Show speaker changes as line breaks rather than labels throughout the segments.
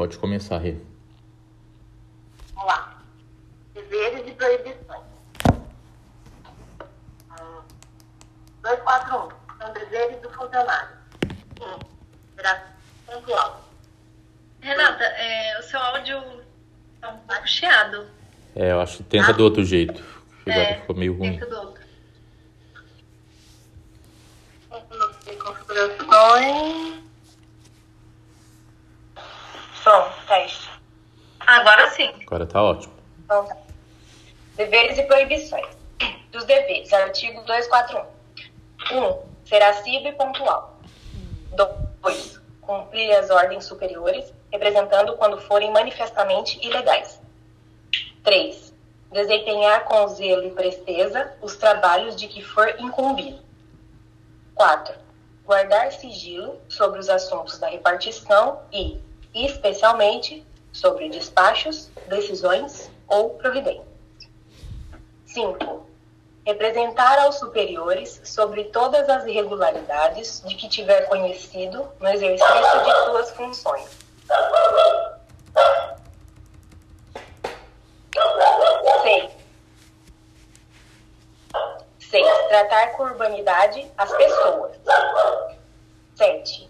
Pode começar, Rê.
Vamos lá. Deveres e proibições. Hum, 241. São deveres do funcionário. 1. Será pontual.
Renata, é, o seu áudio tá um pouco chiado.
É, eu acho que tenta do outro jeito. que Agora
É,
ficou meio ruim.
Tenta do outro.
Configurações.
Agora sim.
Agora tá ótimo.
Então tá. Deveres e proibições. Dos deveres, artigo 241. 1. Um, ser assíduo e pontual. 2. Cumprir as ordens superiores, representando quando forem manifestamente ilegais. 3. Desempenhar com zelo e presteza os trabalhos de que for incumbido. 4. Guardar sigilo sobre os assuntos da repartição e, especialmente, sobre despachos, decisões ou providências. 5. Representar aos superiores sobre todas as irregularidades de que tiver conhecido no exercício de suas funções. 6. 6. Tratar com urbanidade as pessoas. 7.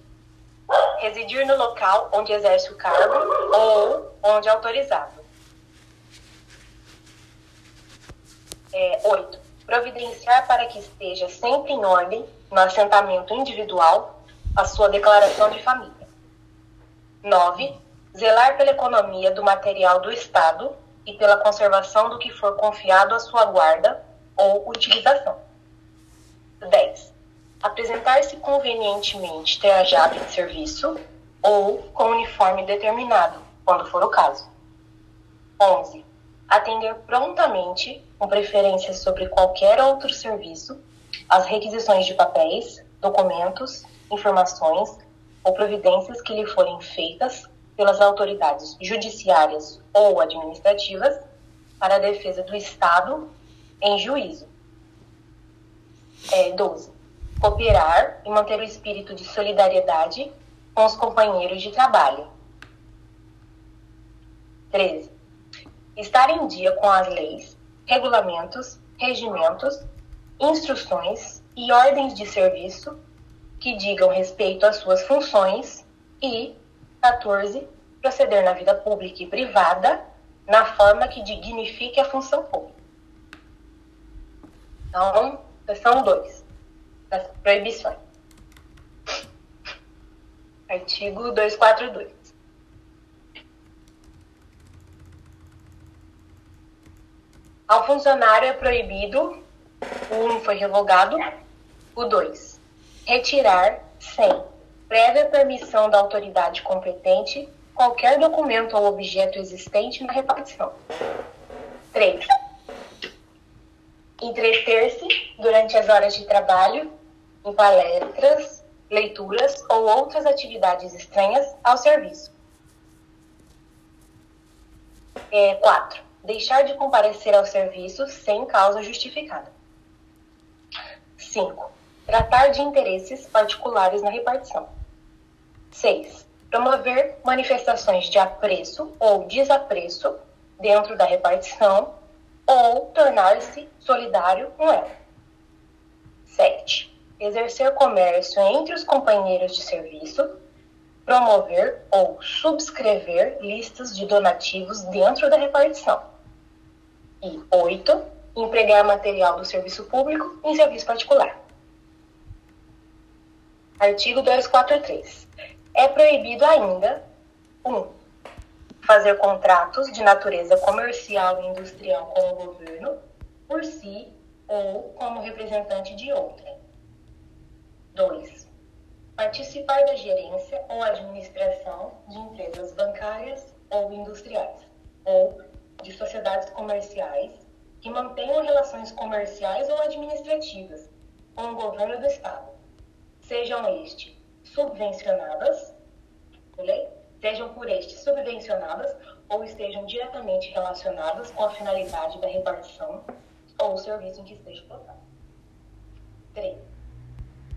Residir no local onde exerce o cargo ou onde é autorizado. É, 8. Providenciar para que esteja sempre em ordem, no assentamento individual, a sua declaração de família. 9. Zelar pela economia do material do Estado e pela conservação do que for confiado à sua guarda ou utilização. 10. Apresentar-se convenientemente trajado em serviço ou com uniforme determinado, quando for o caso. 11. Atender prontamente, com preferência sobre qualquer outro serviço, as requisições de papéis, documentos, informações ou providências que lhe forem feitas pelas autoridades judiciárias ou administrativas para a defesa do Estado em juízo. É, 12. Cooperar e manter o espírito de solidariedade com os companheiros de trabalho. 13. Estar em dia com as leis, regulamentos, regimentos, instruções e ordens de serviço que digam respeito às suas funções e 14. Proceder na vida pública e privada na forma que dignifique a função pública. Então, seção 2 das proibições. Artigo 242. Ao funcionário é proibido, o 1 um foi revogado, o 2, retirar sem prévia permissão da autoridade competente qualquer documento ou objeto existente na repartição. 3. Entreter-se durante as horas de trabalho em palestras, leituras ou outras atividades estranhas ao serviço. 4. Deixar de comparecer ao serviço sem causa justificada. 5. Tratar de interesses particulares na repartição. 6. Promover manifestações de apreço ou desapreço dentro da repartição ou tornar-se solidário com ela. 7. Exercer comércio entre os companheiros de serviço, promover ou subscrever listas de donativos dentro da repartição. E 8. Empregar material do serviço público em serviço particular. Artigo 243. É proibido ainda 1. Um, fazer contratos de natureza comercial e industrial com o governo por si ou como representante de outrem. 2. Participar da gerência ou administração de empresas bancárias ou industriais, ou de sociedades comerciais que mantenham relações comerciais ou administrativas com o governo do Estado, sejam este subvencionadas, sejam por este subvencionadas ou estejam diretamente relacionadas com a finalidade da repartição ou o serviço em que esteja plantado. 3.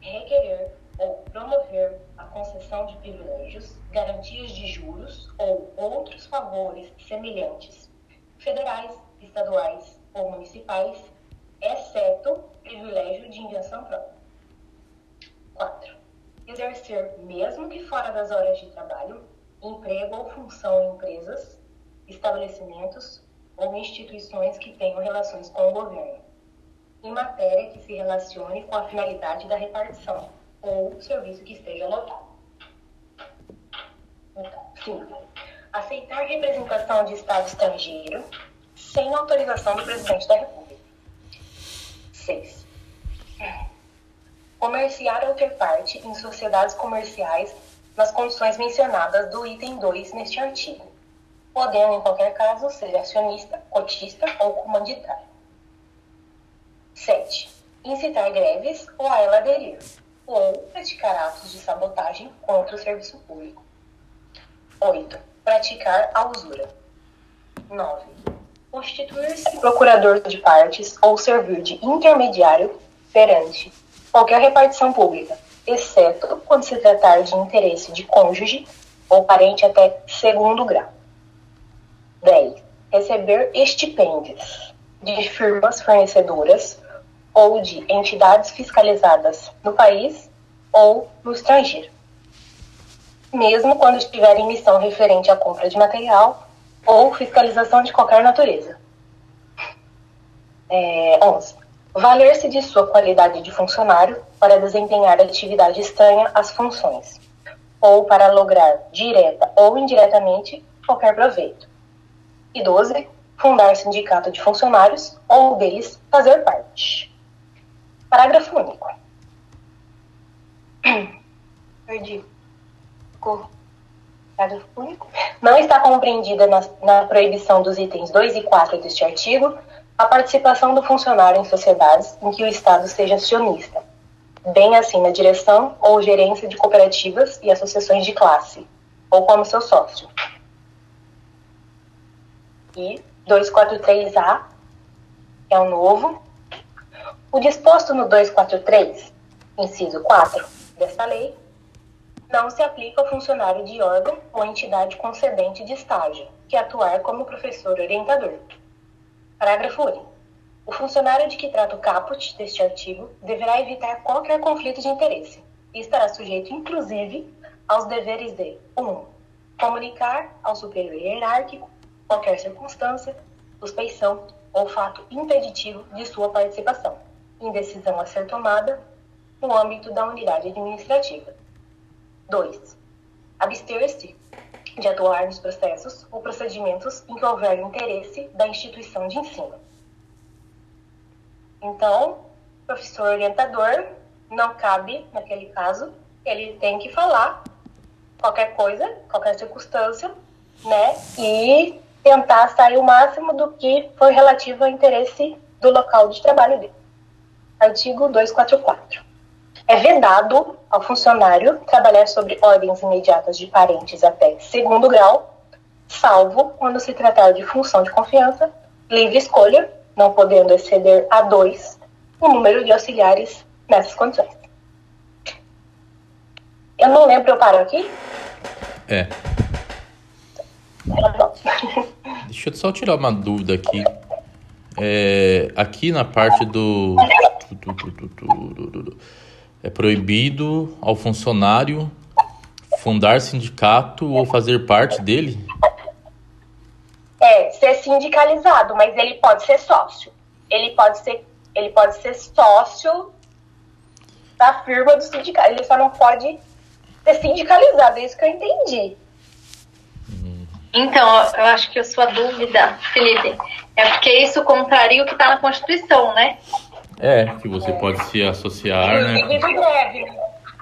Requerer ou promover a concessão de privilégios, garantias de juros ou outros favores semelhantes, federais, estaduais ou municipais, exceto privilégio de invenção própria. 4. Exercer, mesmo que fora das horas de trabalho, emprego ou função em empresas, estabelecimentos ou instituições que tenham relações com o governo, em matéria que se relacione com a finalidade da repartição ou serviço que esteja lotado. Então, 5. Aceitar representação de Estado estrangeiro sem autorização do presidente da República. 6. Comerciar ou ter parte em sociedades comerciais nas condições mencionadas do item 2 neste artigo, podendo, em qualquer caso, ser acionista, cotista ou comanditário. 7. Incitar greves ou a ela aderir, ou praticar atos de sabotagem contra o serviço público. 8. Praticar a usura. 9. Constituir-se procurador de partes ou servir de intermediário perante qualquer repartição pública, exceto quando se tratar de interesse de cônjuge ou parente até segundo grau. 10. Receber estipêndios de firmas fornecedoras ou de entidades fiscalizadas no país ou no estrangeiro, mesmo quando estiver em missão referente à compra de material ou fiscalização de qualquer natureza. É, 11. Valer-se de sua qualidade de funcionário para desempenhar atividade estranha às funções, ou para lograr, direta ou indiretamente, qualquer proveito. E 12. Fundar sindicato de funcionários ou deles fazer parte. Parágrafo único. Perdi. Parágrafo único. Não está compreendida na, na proibição dos itens 2 e 4 deste artigo a participação do funcionário em sociedades em que o Estado seja acionista, bem assim na direção ou gerência de cooperativas e associações de classe, ou como seu sócio. E 243A, que é o novo, o disposto no 243, inciso 4 desta lei, não se aplica ao funcionário de órgão ou entidade concedente de estágio que atuar como professor orientador. Parágrafo único. O funcionário de que trata o caput deste artigo deverá evitar qualquer conflito de interesse e estará sujeito, inclusive, aos deveres de 1. Um, comunicar ao superior hierárquico qualquer circunstância, suspeição ou fato impeditivo de sua participação em decisão a ser tomada no âmbito da unidade administrativa. 2. Abster-se de atuar nos processos ou procedimentos em que houver interesse da instituição de ensino. Então, professor orientador, não cabe, naquele caso, ele tem que falar qualquer coisa, qualquer circunstância, né? E tentar sair o máximo do que foi relativo ao interesse do local de trabalho dele. Artigo 244. É vedado ao funcionário trabalhar sobre ordens imediatas de parentes até segundo grau, salvo quando se tratar de função de confiança, livre escolha, não podendo exceder a dois o número de auxiliares nessas condições. Eu não lembro, eu paro aqui?
É. Deixa eu só tirar uma dúvida aqui. É, aqui na parte do é proibido ao funcionário fundar sindicato ou fazer parte dele?
É, ser sindicalizado, mas ele pode ser sócio. Ele pode ser, ele pode ser sócio da firma do sindicato. Ele só não pode ser sindicalizado, é isso que eu entendi.
Então, eu acho que a sua dúvida, Felipe, é porque isso contraria o que está na Constituição, né?
É, que você é. pode se associar,
né? Inclusive greve.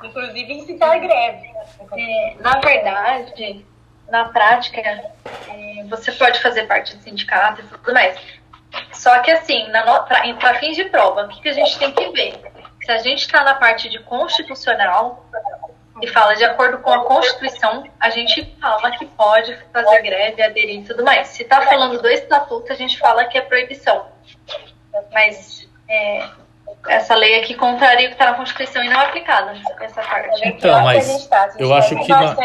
Inclusive incitar greve.
É, na verdade, na prática, é, você pode fazer parte do sindicato e tudo mais. Só que assim, para fins de prova, o que, que a gente tem que ver? Se a gente está na parte de constitucional e fala de acordo com a Constituição, a gente fala que pode fazer greve, aderir e tudo mais. Se está falando do estatuto, a gente fala que é proibição. Mas é, essa lei aqui contraria o que está na Constituição e não é aplicada essa parte.
Então, mas
tá,
eu acho que na,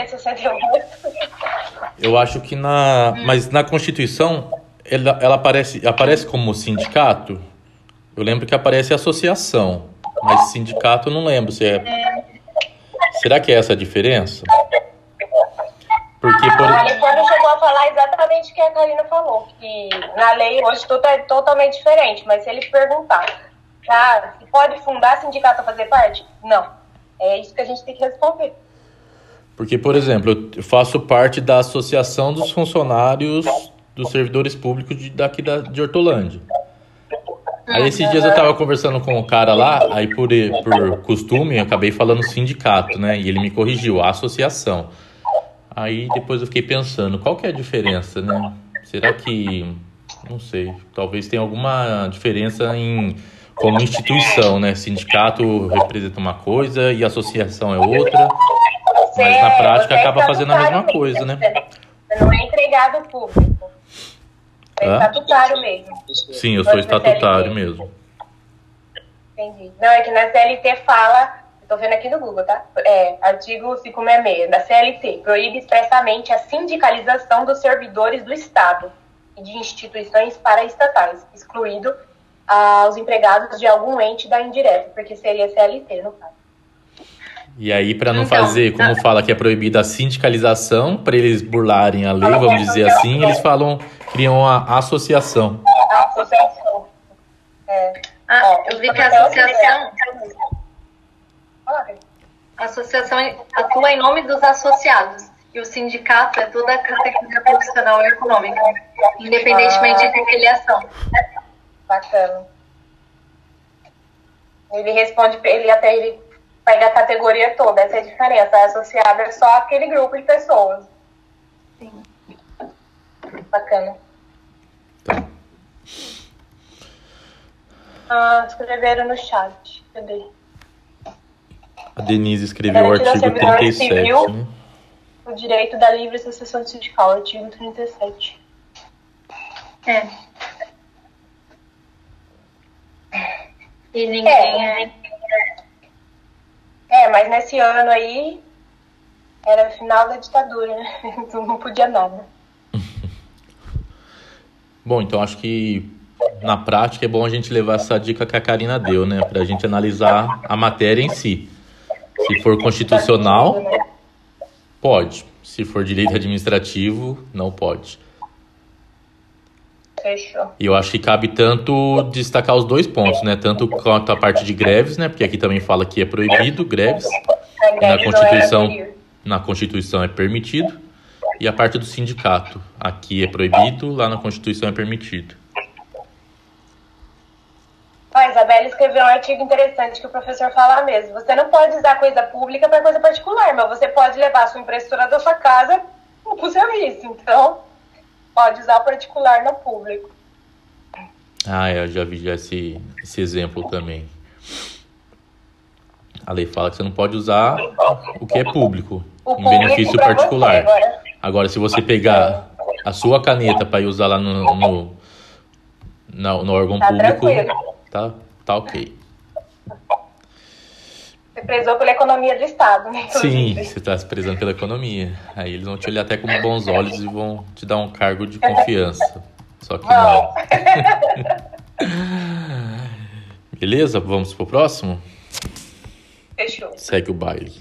eu acho que na, mas na Constituição ela, ela aparece, aparece como sindicato. Eu lembro que aparece associação, mas sindicato eu não lembro se é. Será que é essa a diferença?
Porque por... A Alessandra chegou a falar exatamente o que a Karina falou, que na lei hoje tudo é totalmente diferente, mas se ele perguntar, ah, pode fundar sindicato a fazer parte? Não. É isso que a gente tem que responder.
Porque, por exemplo, eu faço parte da Associação dos Funcionários dos Servidores Públicos de, daqui da, de Hortolândia. Aí esses dias eu tava conversando com o cara lá, aí por, por costume eu acabei falando sindicato, né? E ele me corrigiu, associação. Aí depois eu fiquei pensando, qual que é a diferença, né? Será que, não sei, talvez tenha alguma diferença em como instituição, né? Sindicato representa uma coisa e associação é outra, mas na prática é acaba fazendo a mesma coisa, né?
Você não é empregado público. É estatutário mesmo.
Sim, eu sou estatutário mesmo.
Entendi. Não, é que na CLT fala, estou vendo aqui no Google, tá? É, artigo 566 da CLT, proíbe expressamente a sindicalização dos servidores do Estado e de instituições paraestatais, excluído aos empregados de algum ente da indireta, porque seria CLT no caso.
E aí, para não então, fazer, como tá. fala que é proibida a sindicalização, para eles burlarem a lei, vamos dizer assim, eles falam, criam a associação.
A associação. É.
Ah, eu vi que a associação. A associação atua em nome dos associados. E o sindicato é toda a categoria profissional e econômica, independentemente ah. de filiação.
Bacana. Ele responde, ele até ele pega a categoria toda, essa é a diferença. Associado é só aquele grupo de pessoas. Sim. Bacana. Ah, escreveram no chat. Cadê?
A Denise escreveu o artigo 37. Civil, né?
O direito da livre associação sindical, artigo 37.
É. E ninguém é.
é. É, mas nesse ano aí era final da ditadura, né? Então não podia nada.
bom, então acho que na prática é bom a gente levar essa dica que a Karina deu, né? Pra gente analisar a matéria em si. Se for constitucional, pode. Se for direito administrativo, não pode.
Fechou.
E eu acho que cabe tanto destacar os dois pontos, né? Tanto quanto a parte de greves, né? Porque aqui também fala que é proibido greves. Na Constituição, na Constituição é permitido. E a parte do sindicato. Aqui é proibido, lá na Constituição é permitido.
A Isabela escreveu um artigo interessante que o professor fala mesmo. Você não pode usar coisa pública para coisa particular, mas você pode levar a sua impressora da sua casa para o serviço. Então, pode usar particular no público.
Ah, eu já vi já esse, esse exemplo também. A lei fala que você não pode usar o que é público, o em benefício particular. Agora. agora. se você pegar a sua caneta para ir usar lá no, no, no, no órgão tá público, tá, tá ok.
Você prezou pela economia do Estado, né?
Sim, você está se prezando pela economia. Aí eles vão te olhar até com bons olhos e vão te dar um cargo de confiança. Só que não. Beleza? Vamos pro próximo?
Fechou.
Segue o baile.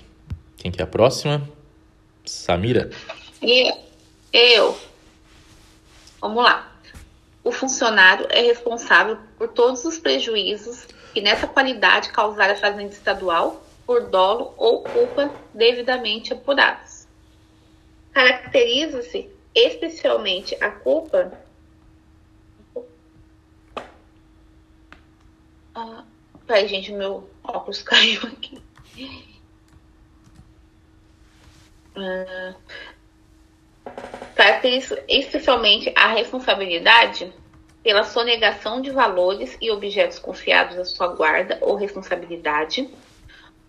Quem que é a próxima? Samira?
E eu. Vamos lá. O funcionário é responsável por todos os prejuízos que nessa qualidade causar a fazenda estadual por dolo ou culpa devidamente apurados. Caracteriza-se especialmente a culpa ah, peraí, gente, meu óculos caiu aqui. Ah, caracteriza especialmente a responsabilidade pela sonegação de valores e objetos confiados à sua guarda ou responsabilidade,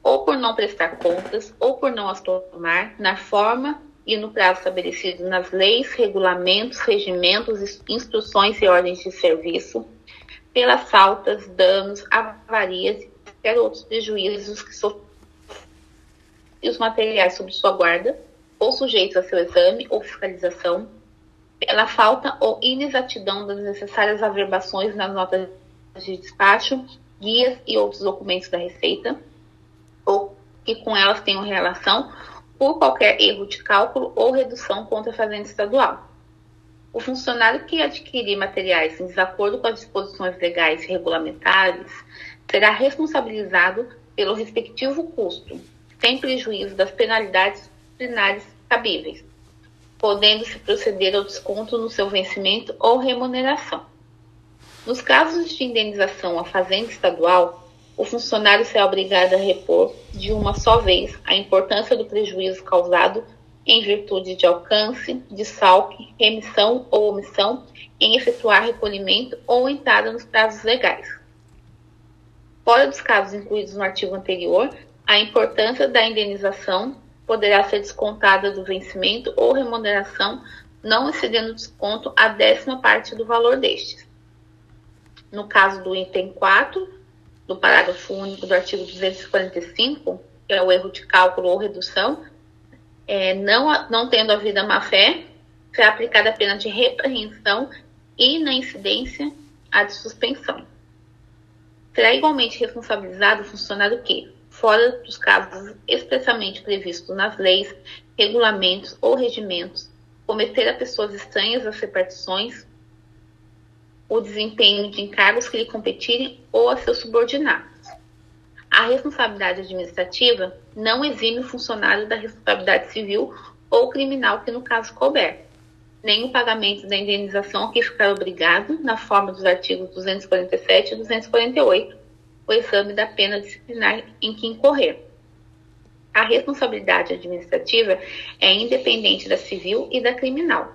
ou por não prestar contas, ou por não as tomar na forma e no prazo estabelecido nas leis, regulamentos, regimentos, instruções e ordens de serviço, pelas faltas, danos, avarias e qualquer outros prejuízos que sofrem os materiais sob sua guarda ou sujeitos a seu exame ou fiscalização, pela falta ou inexatidão das necessárias averbações nas notas de despacho, guias e outros documentos da Receita, ou que com elas tenham relação por qualquer erro de cálculo ou redução contra a Fazenda Estadual. O funcionário que adquirir materiais em desacordo com as disposições legais e regulamentares será responsabilizado pelo respectivo custo, sem prejuízo das penalidades disciplinares cabíveis, podendo-se proceder ao desconto no seu vencimento ou remuneração. Nos casos de indenização à Fazenda Estadual, o funcionário será obrigado a repor de uma só vez a importância do prejuízo causado em virtude de alcance, de salque, remissão ou omissão em efetuar recolhimento ou entrada nos prazos legais. Fora dos casos incluídos no artigo anterior, a importância da indenização poderá ser descontada do vencimento ou remuneração, não excedendo desconto a décima parte do valor destes. No caso do item 4, do parágrafo único do artigo 245, que é o erro de cálculo ou redução, é, não, não tendo havido a má-fé, será aplicada a pena de repreensão e, na incidência, a de suspensão. Será igualmente responsabilizado o funcionário que, fora dos casos expressamente previstos nas leis, regulamentos ou regimentos, cometer a pessoas estranhas às repartições o desempenho de encargos que lhe competirem ou a seus subordinados. A responsabilidade administrativa não exime o funcionário da responsabilidade civil ou criminal que no caso couber, nem o pagamento da indenização que ficar obrigado na forma dos artigos 247 e 248 o exame da pena disciplinar em que incorrer. A responsabilidade administrativa é independente da civil e da criminal.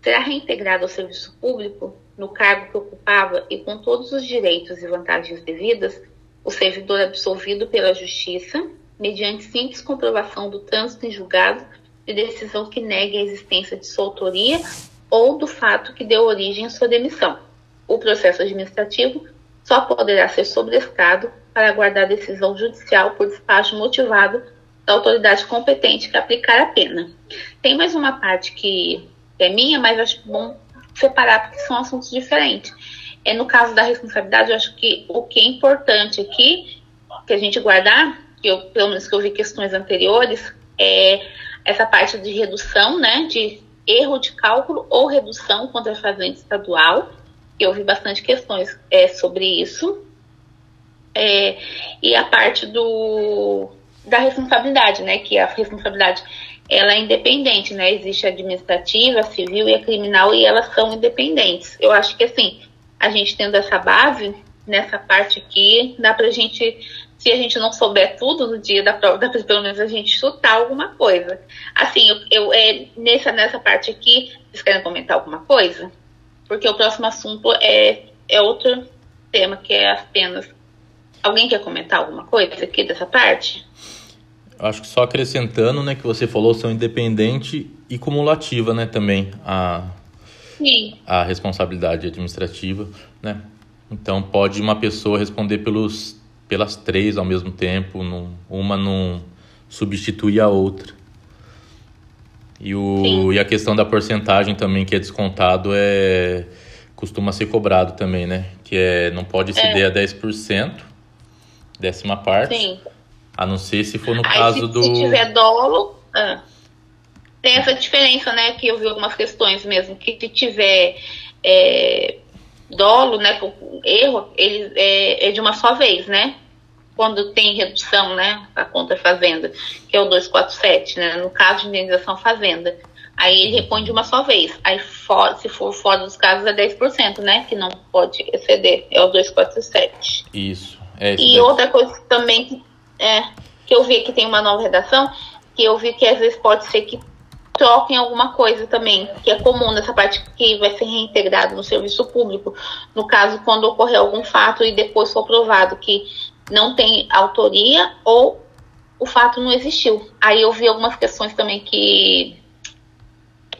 Será reintegrado ao serviço público, no cargo que ocupava e com todos os direitos e vantagens devidas, o servidor absolvido pela Justiça, mediante simples comprovação do trânsito em julgado de decisão que negue a existência de sua autoria ou do fato que deu origem à sua demissão. O processo administrativo só poderá ser sobrestado para aguardar decisão judicial por despacho motivado da autoridade competente que aplicar a pena. Tem mais uma parte que é minha, mas acho bom separar porque são assuntos diferentes. É no caso da responsabilidade, eu acho que o que é importante aqui que a gente guardar, que eu pelo menos que eu vi questões anteriores, é essa parte de redução, né, de erro de cálculo ou redução contra a fazenda estadual eu vi bastante questões é, sobre isso. É, e a parte do, da responsabilidade, né? Que a responsabilidade ela é independente, né? Existe a administrativa, a civil e a criminal e elas são independentes. Eu acho que assim, a gente tendo essa base nessa parte aqui, dá pra gente, se a gente não souber tudo no dia da prova, dá pra pelo menos a gente chutar alguma coisa. Assim, eu, eu é, nessa, nessa parte aqui, vocês querem comentar alguma coisa? Porque o próximo assunto é, é outro tema, que é as penas. Alguém quer comentar alguma coisa aqui dessa parte?
Acho que só acrescentando, né, que você falou são independente e cumulativa, né, também a
Sim.
a responsabilidade administrativa, né? Então pode uma pessoa responder pelos pelas três ao mesmo tempo, num, uma não substitui a outra. E, o, e a questão da porcentagem também que é descontado é costuma ser cobrado também, né? Que é não pode exceder é. a 10%, décima parte. Sim. A não ser se for no Aí, caso
se,
do.
Se tiver dolo. Ah, tem essa diferença, né? Que eu vi algumas questões mesmo, que se tiver é, dolo, né? Erro, ele é, é de uma só vez, né? Quando tem redução, né, a conta fazenda, que é o 247, né, no caso de indenização fazenda. Aí ele repõe de uma só vez. Aí, for, se for fora dos casos, é 10%, né? Que não pode exceder. É o 247.
Isso. É
e daí. outra coisa também que, é, que eu vi que tem uma nova redação, que eu vi que às vezes pode ser que troquem alguma coisa também, que é comum nessa parte que vai ser reintegrado no serviço público. No caso, quando ocorrer algum fato e depois for provado que não tem autoria ou o fato não existiu. Aí eu vi algumas questões também que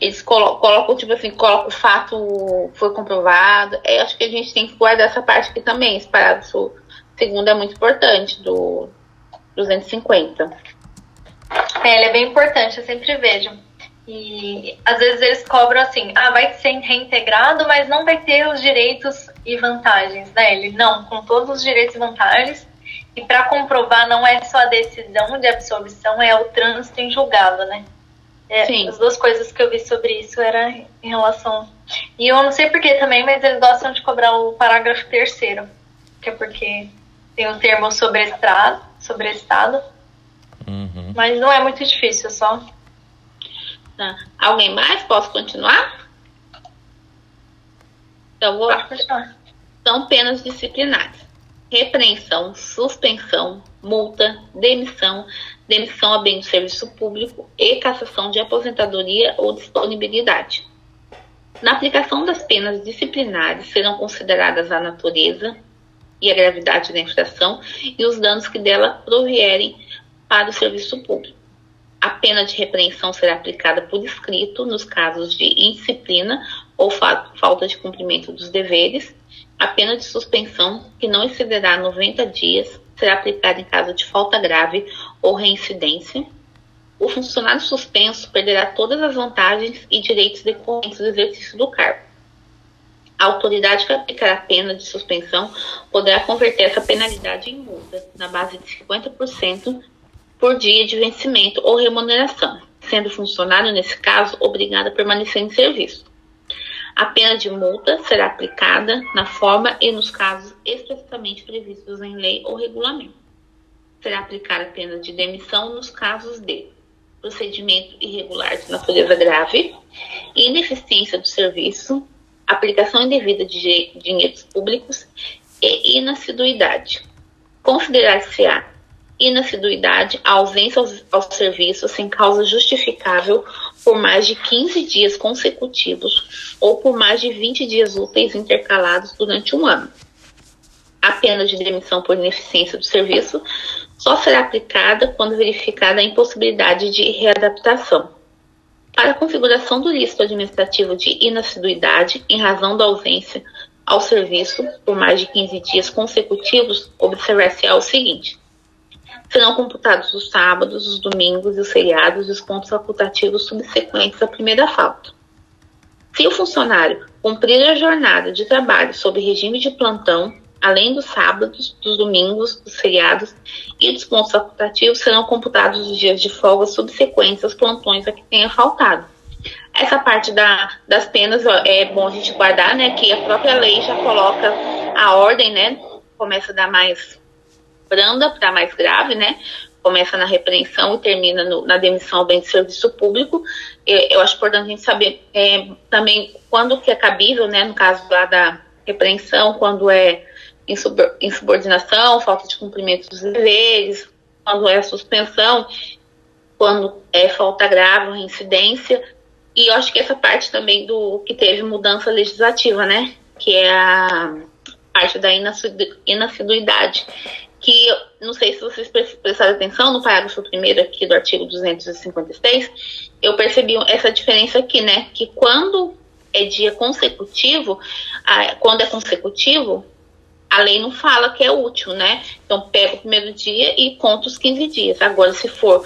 eles colocam, colocam, tipo assim, colocam o fato foi comprovado. É, acho que a gente tem que guardar essa parte aqui também. Esse parágrafo segundo é muito importante, do 250.
É, ele é bem importante, eu sempre vejo. E às vezes eles cobram assim, ah, vai ser reintegrado, mas não vai ter os direitos e vantagens, né? Ele não, com todos os direitos e vantagens. E para comprovar, não é só a decisão de absolvição, é o trânsito em julgado, né? É, Sim. As duas coisas que eu vi sobre isso era em relação. E eu não sei porquê também, mas eles gostam de cobrar o parágrafo terceiro, que é porque tem o termo sobreestado, sobreestado. Uhum. Mas não é muito difícil, só.
Tá. Alguém mais? Posso continuar? Então, vou. São penas disciplinares: repreensão, suspensão, multa, demissão, demissão a bem do serviço público e cassação de aposentadoria ou disponibilidade. Na aplicação das penas disciplinares serão consideradas a natureza e a gravidade da infração e os danos que dela provierem para o serviço público. A pena de repreensão será aplicada por escrito nos casos de indisciplina ou fa falta de cumprimento dos deveres. A pena de suspensão, que não excederá 90 dias, será aplicada em caso de falta grave ou reincidência. O funcionário suspenso perderá todas as vantagens e direitos decorrentes do exercício do cargo. A autoridade que aplicará a pena de suspensão poderá converter essa penalidade em multa, na base de 50% por dia de vencimento ou remuneração, sendo o funcionário, nesse caso, obrigado a permanecer em serviço. A pena de multa será aplicada na forma e nos casos especificamente previstos em lei ou regulamento. Será aplicada a pena de demissão nos casos de procedimento irregular de natureza grave, ineficiência do serviço, aplicação indevida de dinheiros públicos e inassiduidade. Considerar-se-á inassiduidade a ausência ao, ao serviço sem causa justificável por mais de 15 dias consecutivos ou por mais de 20 dias úteis intercalados durante um ano. A pena de demissão por ineficiência do serviço só será aplicada quando verificada a impossibilidade de readaptação. Para a configuração do lícito administrativo de inassiduidade em razão da ausência ao serviço por mais de 15 dias consecutivos, observar-se-á o seguinte: serão computados os sábados, os domingos e os feriados e os pontos facultativos subsequentes à primeira falta. Se o funcionário cumprir a jornada de trabalho sob regime de plantão, além dos sábados, dos domingos, dos feriados e dos pontos facultativos, serão computados os dias de folga subsequentes aos plantões a que tenha faltado. Essa parte da, das penas ó, é bom a gente guardar, né? Que a própria lei já coloca a ordem, né? Começa a dar mais branda para mais grave, né? Começa na repreensão e termina no, na demissão ao bem de serviço público. Eu, eu acho importante a gente saber é, também quando que é cabível, né? No caso lá da repreensão, quando é insubordinação, falta de cumprimento dos deveres, quando é suspensão, quando é falta grave, reincidência. E eu acho que essa parte também do que teve mudança legislativa, né? Que é a parte da inassiduidade que não sei se vocês prestaram atenção no parágrafo primeiro aqui do artigo 256, eu percebi essa diferença aqui, né? Que quando é dia consecutivo, quando é consecutivo, a lei não fala que é útil, né? Então pega o primeiro dia e conta os 15 dias. Agora, se for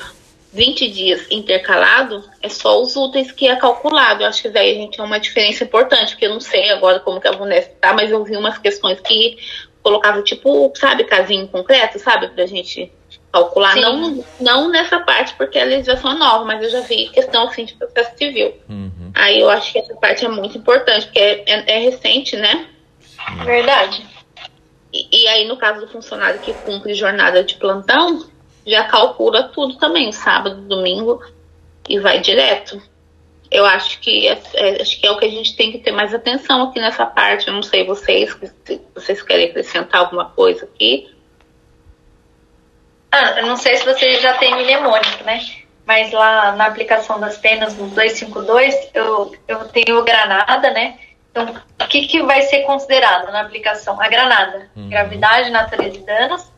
20 dias intercalado, é só os úteis que é calculado. Eu acho que daí a gente tem uma diferença importante, porque eu não sei agora como que a VUNESP tá, mas eu vi umas questões que colocava tipo, sabe, casinho concreto, sabe, pra gente calcular. Não, não nessa parte, porque a legislação é nova, mas eu já vi questão assim de processo civil. Uhum. Aí eu acho que essa parte é muito importante, porque é, é, é recente, né?
Verdade.
E, e, aí, no caso do funcionário que cumpre jornada de plantão, já calcula tudo também, sábado, domingo, e vai direto eu acho que é, é, acho que é o que a gente tem que ter mais atenção aqui nessa parte. Eu não sei vocês, se vocês querem acrescentar alguma coisa aqui.
Ah, eu não sei se vocês já têm mnemônico, né? Mas lá na aplicação das penas no 252, eu, eu tenho granada, né? Então, o que, que vai ser considerado na aplicação? A granada. Uhum. Gravidade, natureza e danos.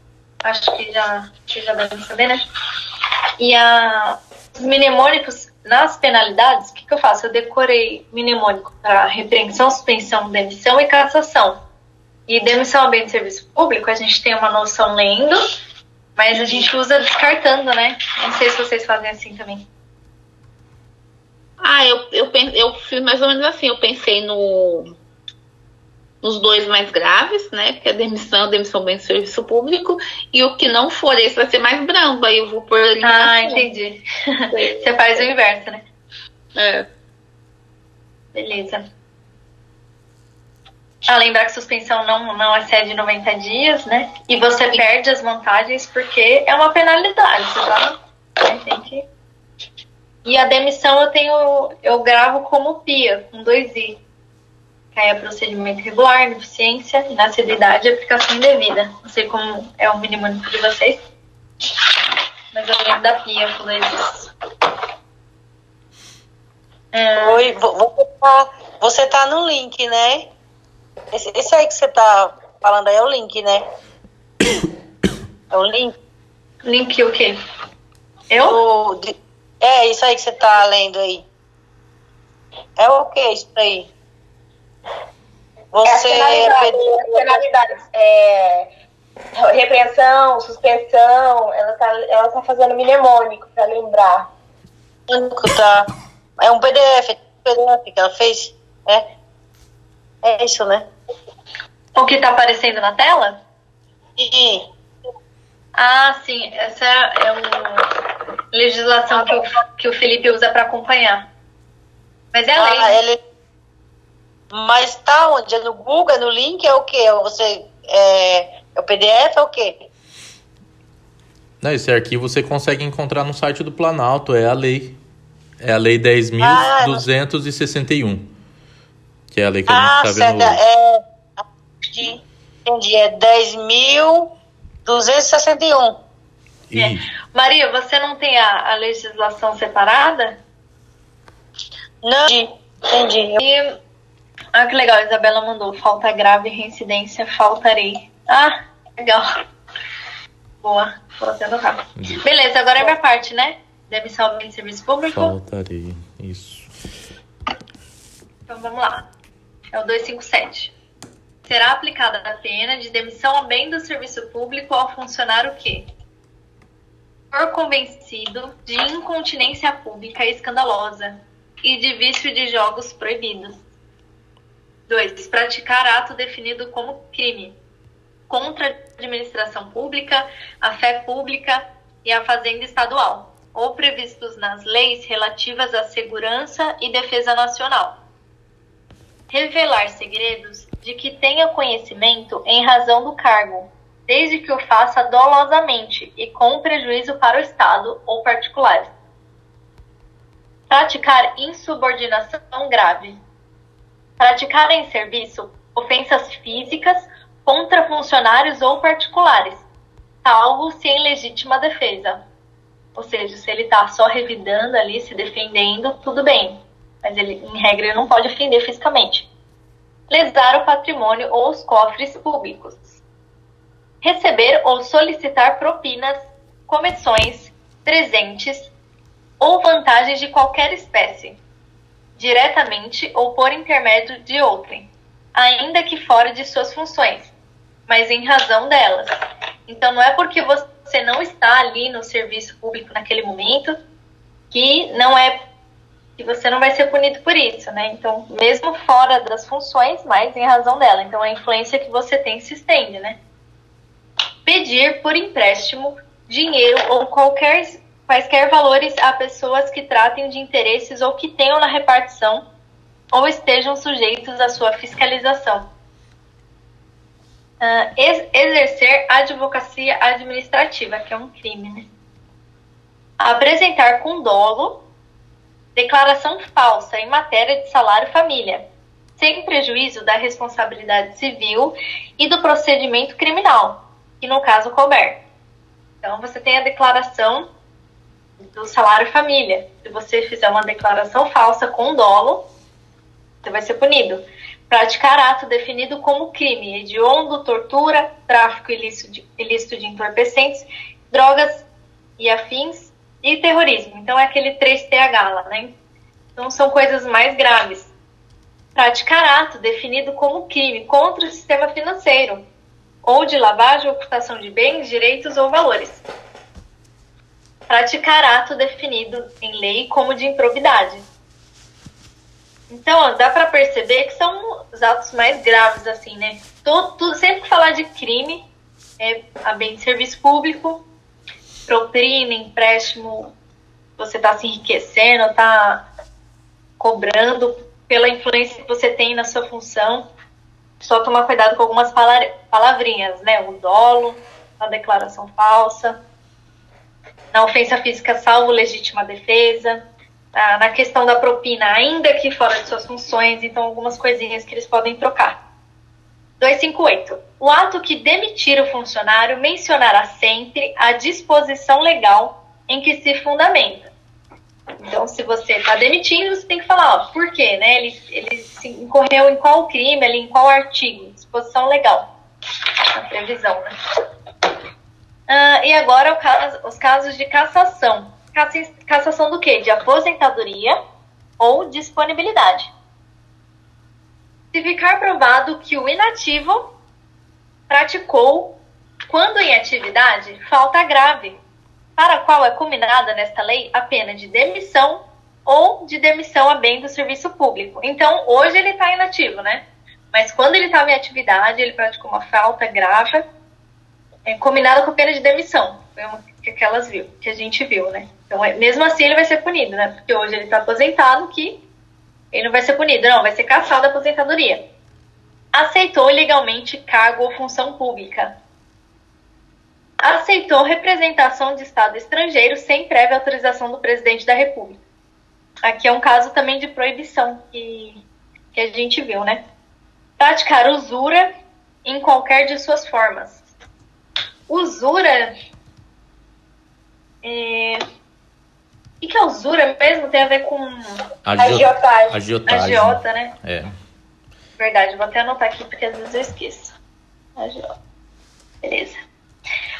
Acho que já, que já devem saber, né? E a, mnemônicos, nas penalidades, o que, que eu faço? Eu decorei mnemônico para repreensão, suspensão, demissão e cassação. E demissão ao bem de serviço público, a gente tem uma noção lendo, mas a gente usa descartando, né? Não sei se vocês fazem assim também.
Ah, eu, eu, eu fiz mais ou menos assim. Eu pensei no, nos dois mais graves, né? Que é a demissão, demissão bem de serviço público. E o que não for esse vai ser mais brando. Aí eu vou por eliminação.
Ah, entendi. Você faz o inverso, né?
É.
Beleza. Ah, lembrar que suspensão não, não excede 90 dias, né? E você perde as vantagens porque é uma penalidade, tá? Tem que... E a demissão eu tenho, eu gravo como PIA, com dois I. Aí é procedimento regular, deficiência, inacibilidade e aplicação indevida. Não sei como é o mínimo de vocês. Mas eu lembro da PIA com dois I.
É... Oi, você tá, você tá no link, né? Esse, esse aí que você tá falando aí é o link, né? É o link.
Link o quê? Eu?
O, é, isso aí que você tá lendo aí. É o que isso aí?
Você. É as penalidades. É, repreensão, suspensão, ela tá, ela tá fazendo mnemônico para lembrar.
Tá. É um PDF, PDF que ela fez. É. É isso, né?
O que está aparecendo na tela?
Sim.
Ah, sim. Essa é a legislação que o, que o Felipe usa para acompanhar. Mas é a lei. Ah, ele...
Mas tá onde? É no Google, é no link? É o quê? Você, é, é o PDF? É o quê?
Não, esse arquivo você consegue encontrar no site do Planalto. É a lei. É a lei 10.261. Ah, que é a lei que
ah,
a gente está vendo
certo. É, entendi, é 10.261.
É. Maria, você não tem a, a legislação separada?
Não, entendi.
E, ah, que legal, a Isabela mandou. Falta grave, reincidência, faltarei. Ah, legal. Boa, vou até anotar. Beleza, agora é minha parte, né? Demissão de serviço público.
Faltarei, isso.
Então vamos lá. É o 257. Será aplicada a pena de demissão a bem do serviço público ao funcionário que for convencido de incontinência pública escandalosa e de vício de jogos proibidos. 2. Praticar ato definido como crime contra a administração pública, a fé pública e a fazenda estadual, ou previstos nas leis relativas à segurança e defesa nacional revelar segredos de que tenha conhecimento em razão do cargo, desde que o faça dolosamente e com prejuízo para o Estado ou particulares. Praticar insubordinação grave. Praticar em serviço ofensas físicas contra funcionários ou particulares, salvo se em legítima defesa. Ou seja, se ele está só revidando ali, se defendendo, tudo bem mas ele, em regra, não pode ofender fisicamente. Lesar o patrimônio ou os cofres públicos. Receber ou solicitar propinas, comissões, presentes ou vantagens de qualquer espécie, diretamente ou por intermédio de outrem, ainda que fora de suas funções, mas em razão delas. Então, não é porque você não está ali no serviço público naquele momento que não é que você não vai ser punido por isso, né? Então, mesmo fora das funções, mas em razão dela. Então, a influência que você tem se estende, né? Pedir por empréstimo, dinheiro ou qualquer quaisquer valores a pessoas que tratem de interesses ou que tenham na repartição ou estejam sujeitos à sua fiscalização. Uh, ex exercer advocacia administrativa, que é um crime, né? Apresentar com dolo declaração falsa em matéria de salário família, sem prejuízo da responsabilidade civil e do procedimento criminal, que no caso couber. Então, você tem a declaração do salário família. Se você fizer uma declaração falsa com dolo, você vai ser punido. Praticar ato definido como crime, hediondo, tortura, tráfico ilícito de, ilícito de entorpecentes, drogas e afins, e terrorismo. Então é aquele 3TH lá, né? Então são coisas mais graves. Praticar ato definido como crime contra o sistema financeiro ou de lavagem ou ocultação de bens, direitos ou valores. Praticar ato definido em lei como de improbidade. Então, ó, dá para perceber que são os atos mais graves, assim, né? Todo, sempre que falar de crime, é a bem de serviço público, propina, empréstimo, você está se enriquecendo, está cobrando pela influência que você tem na sua função. Só tomar cuidado com algumas palavrinhas, né? O dolo, a declaração falsa, na ofensa física salvo legítima defesa, na questão da propina, ainda que fora de suas funções, então algumas coisinhas que eles podem trocar. 258. O ato que demitir o funcionário mencionará sempre a disposição legal em que se fundamenta. Então, se você está demitindo, você tem que falar, ó, por quê, né? Ele, ele se incorreu em qual crime, ali, em qual artigo, disposição legal, a previsão, né? Uh, e agora caso, os casos de cassação. Cassação do quê? De aposentadoria ou disponibilidade. Se ficar provado que o inativo praticou, quando em atividade, falta grave, para a qual é combinada nesta lei a pena de demissão ou de demissão a bem do serviço público. Então, hoje ele está inativo, né? Mas quando ele estava em atividade, ele praticou uma falta grave, é, combinada com pena de demissão. Que aquelas viu, que a gente viu, né? Então, é, mesmo assim, ele vai ser punido, né? Porque hoje ele está aposentado, que ele não vai ser punido, não, vai ser caçado da aposentadoria. Aceitou ilegalmente cargo ou função pública aceitou representação de Estado estrangeiro sem prévia autorização do presidente da República. Aqui é um caso também de proibição que, que a gente viu, né? Praticar usura em qualquer de suas formas. Usura. É... O que é usura mesmo? Tem a ver com
agiotagem. Agiotagem.
Agiota, né?
É.
Verdade, vou até anotar aqui porque às vezes eu esqueço. Agiota. Beleza.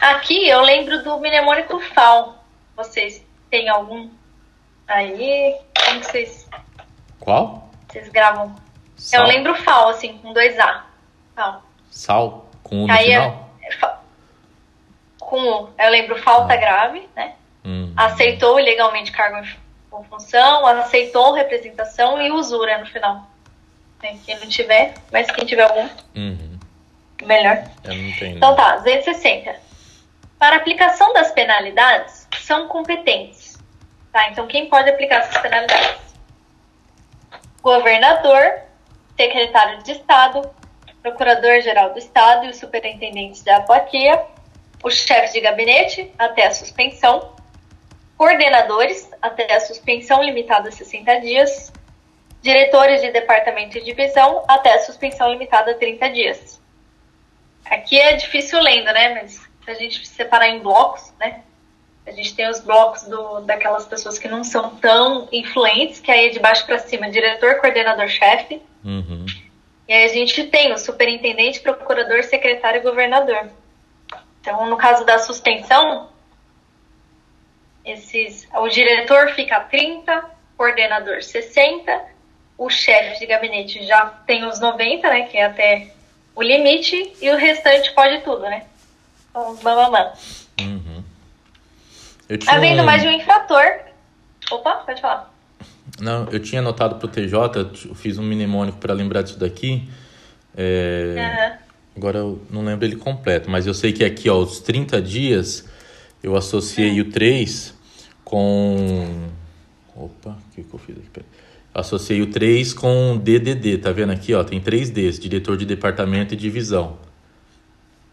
Aqui eu lembro do mnemônico FAL. Vocês têm algum aí? Como vocês.
Qual?
Vocês gravam? Sal. Eu lembro FAL, assim, com dois A. FAL.
Sal? Com um no aí final? É, é,
com. Eu lembro falta ah. grave, né? Hum. Aceitou ilegalmente cargo com função, aceitou representação e usura no final. Quem não tiver, mas quem tiver algum. Uhum. Melhor.
Eu não tenho.
Então tá, 260. Para aplicação das penalidades, são competentes. Tá? Então, quem pode aplicar essas penalidades? Governador, secretário de Estado, procurador-geral do Estado e o superintendente da apatia, o chefe de gabinete, até a suspensão, coordenadores, até a suspensão limitada a 60 dias, diretores de departamento e divisão, até a suspensão limitada a 30 dias. Aqui é difícil lendo, né? Mas se a gente separar em blocos, né? A gente tem os blocos do, daquelas pessoas que não são tão influentes, que aí é de baixo para cima, diretor, coordenador, chefe. Uhum. E aí a gente tem o superintendente, procurador, secretário e governador. Então, no caso da suspensão, esses, o diretor fica 30, coordenador 60, o chefe de gabinete já tem os 90, né, que é até o limite, e o restante pode tudo, né? Então, mamamã. Uhum. Tinha... Havendo mais de um infrator. Opa, pode falar.
Não, eu tinha anotado pro TJ, eu fiz um mnemônico para lembrar disso daqui. É... Uhum. Agora eu não lembro ele completo, mas eu sei que aqui, ó, os 30 dias, eu associei uhum. o 3 com. Opa, o que, que eu fiz aqui? Associei o 3 com DDD, tá vendo aqui, ó? Tem 3 Ds, diretor de departamento e divisão.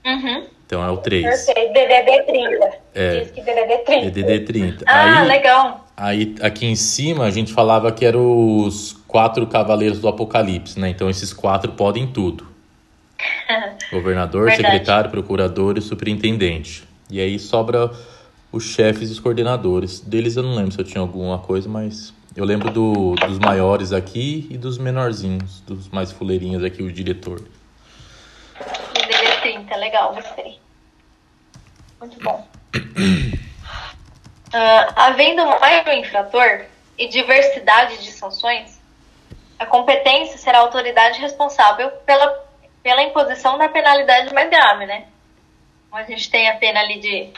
Uhum.
Então é o 3.
Perfeito, DDD 30. É. Diz que DDD 30.
DDD 30.
Ah, aí, legal.
Aí aqui em cima a gente falava que eram os quatro cavaleiros do Apocalipse, né? Então esses quatro podem tudo. Governador, Verdade. secretário, procurador e superintendente. E aí sobra os chefes e os coordenadores. Deles eu não lembro se eu tinha alguma coisa, mas eu lembro do, dos maiores aqui e dos menorzinhos, dos mais fuleirinhos aqui, o diretor.
DD30, legal, gostei. Muito bom. Uh, havendo mais um infrator e diversidade de sanções, a competência será a autoridade responsável pela, pela imposição da penalidade mais grave, né? Então, a gente tem a pena ali de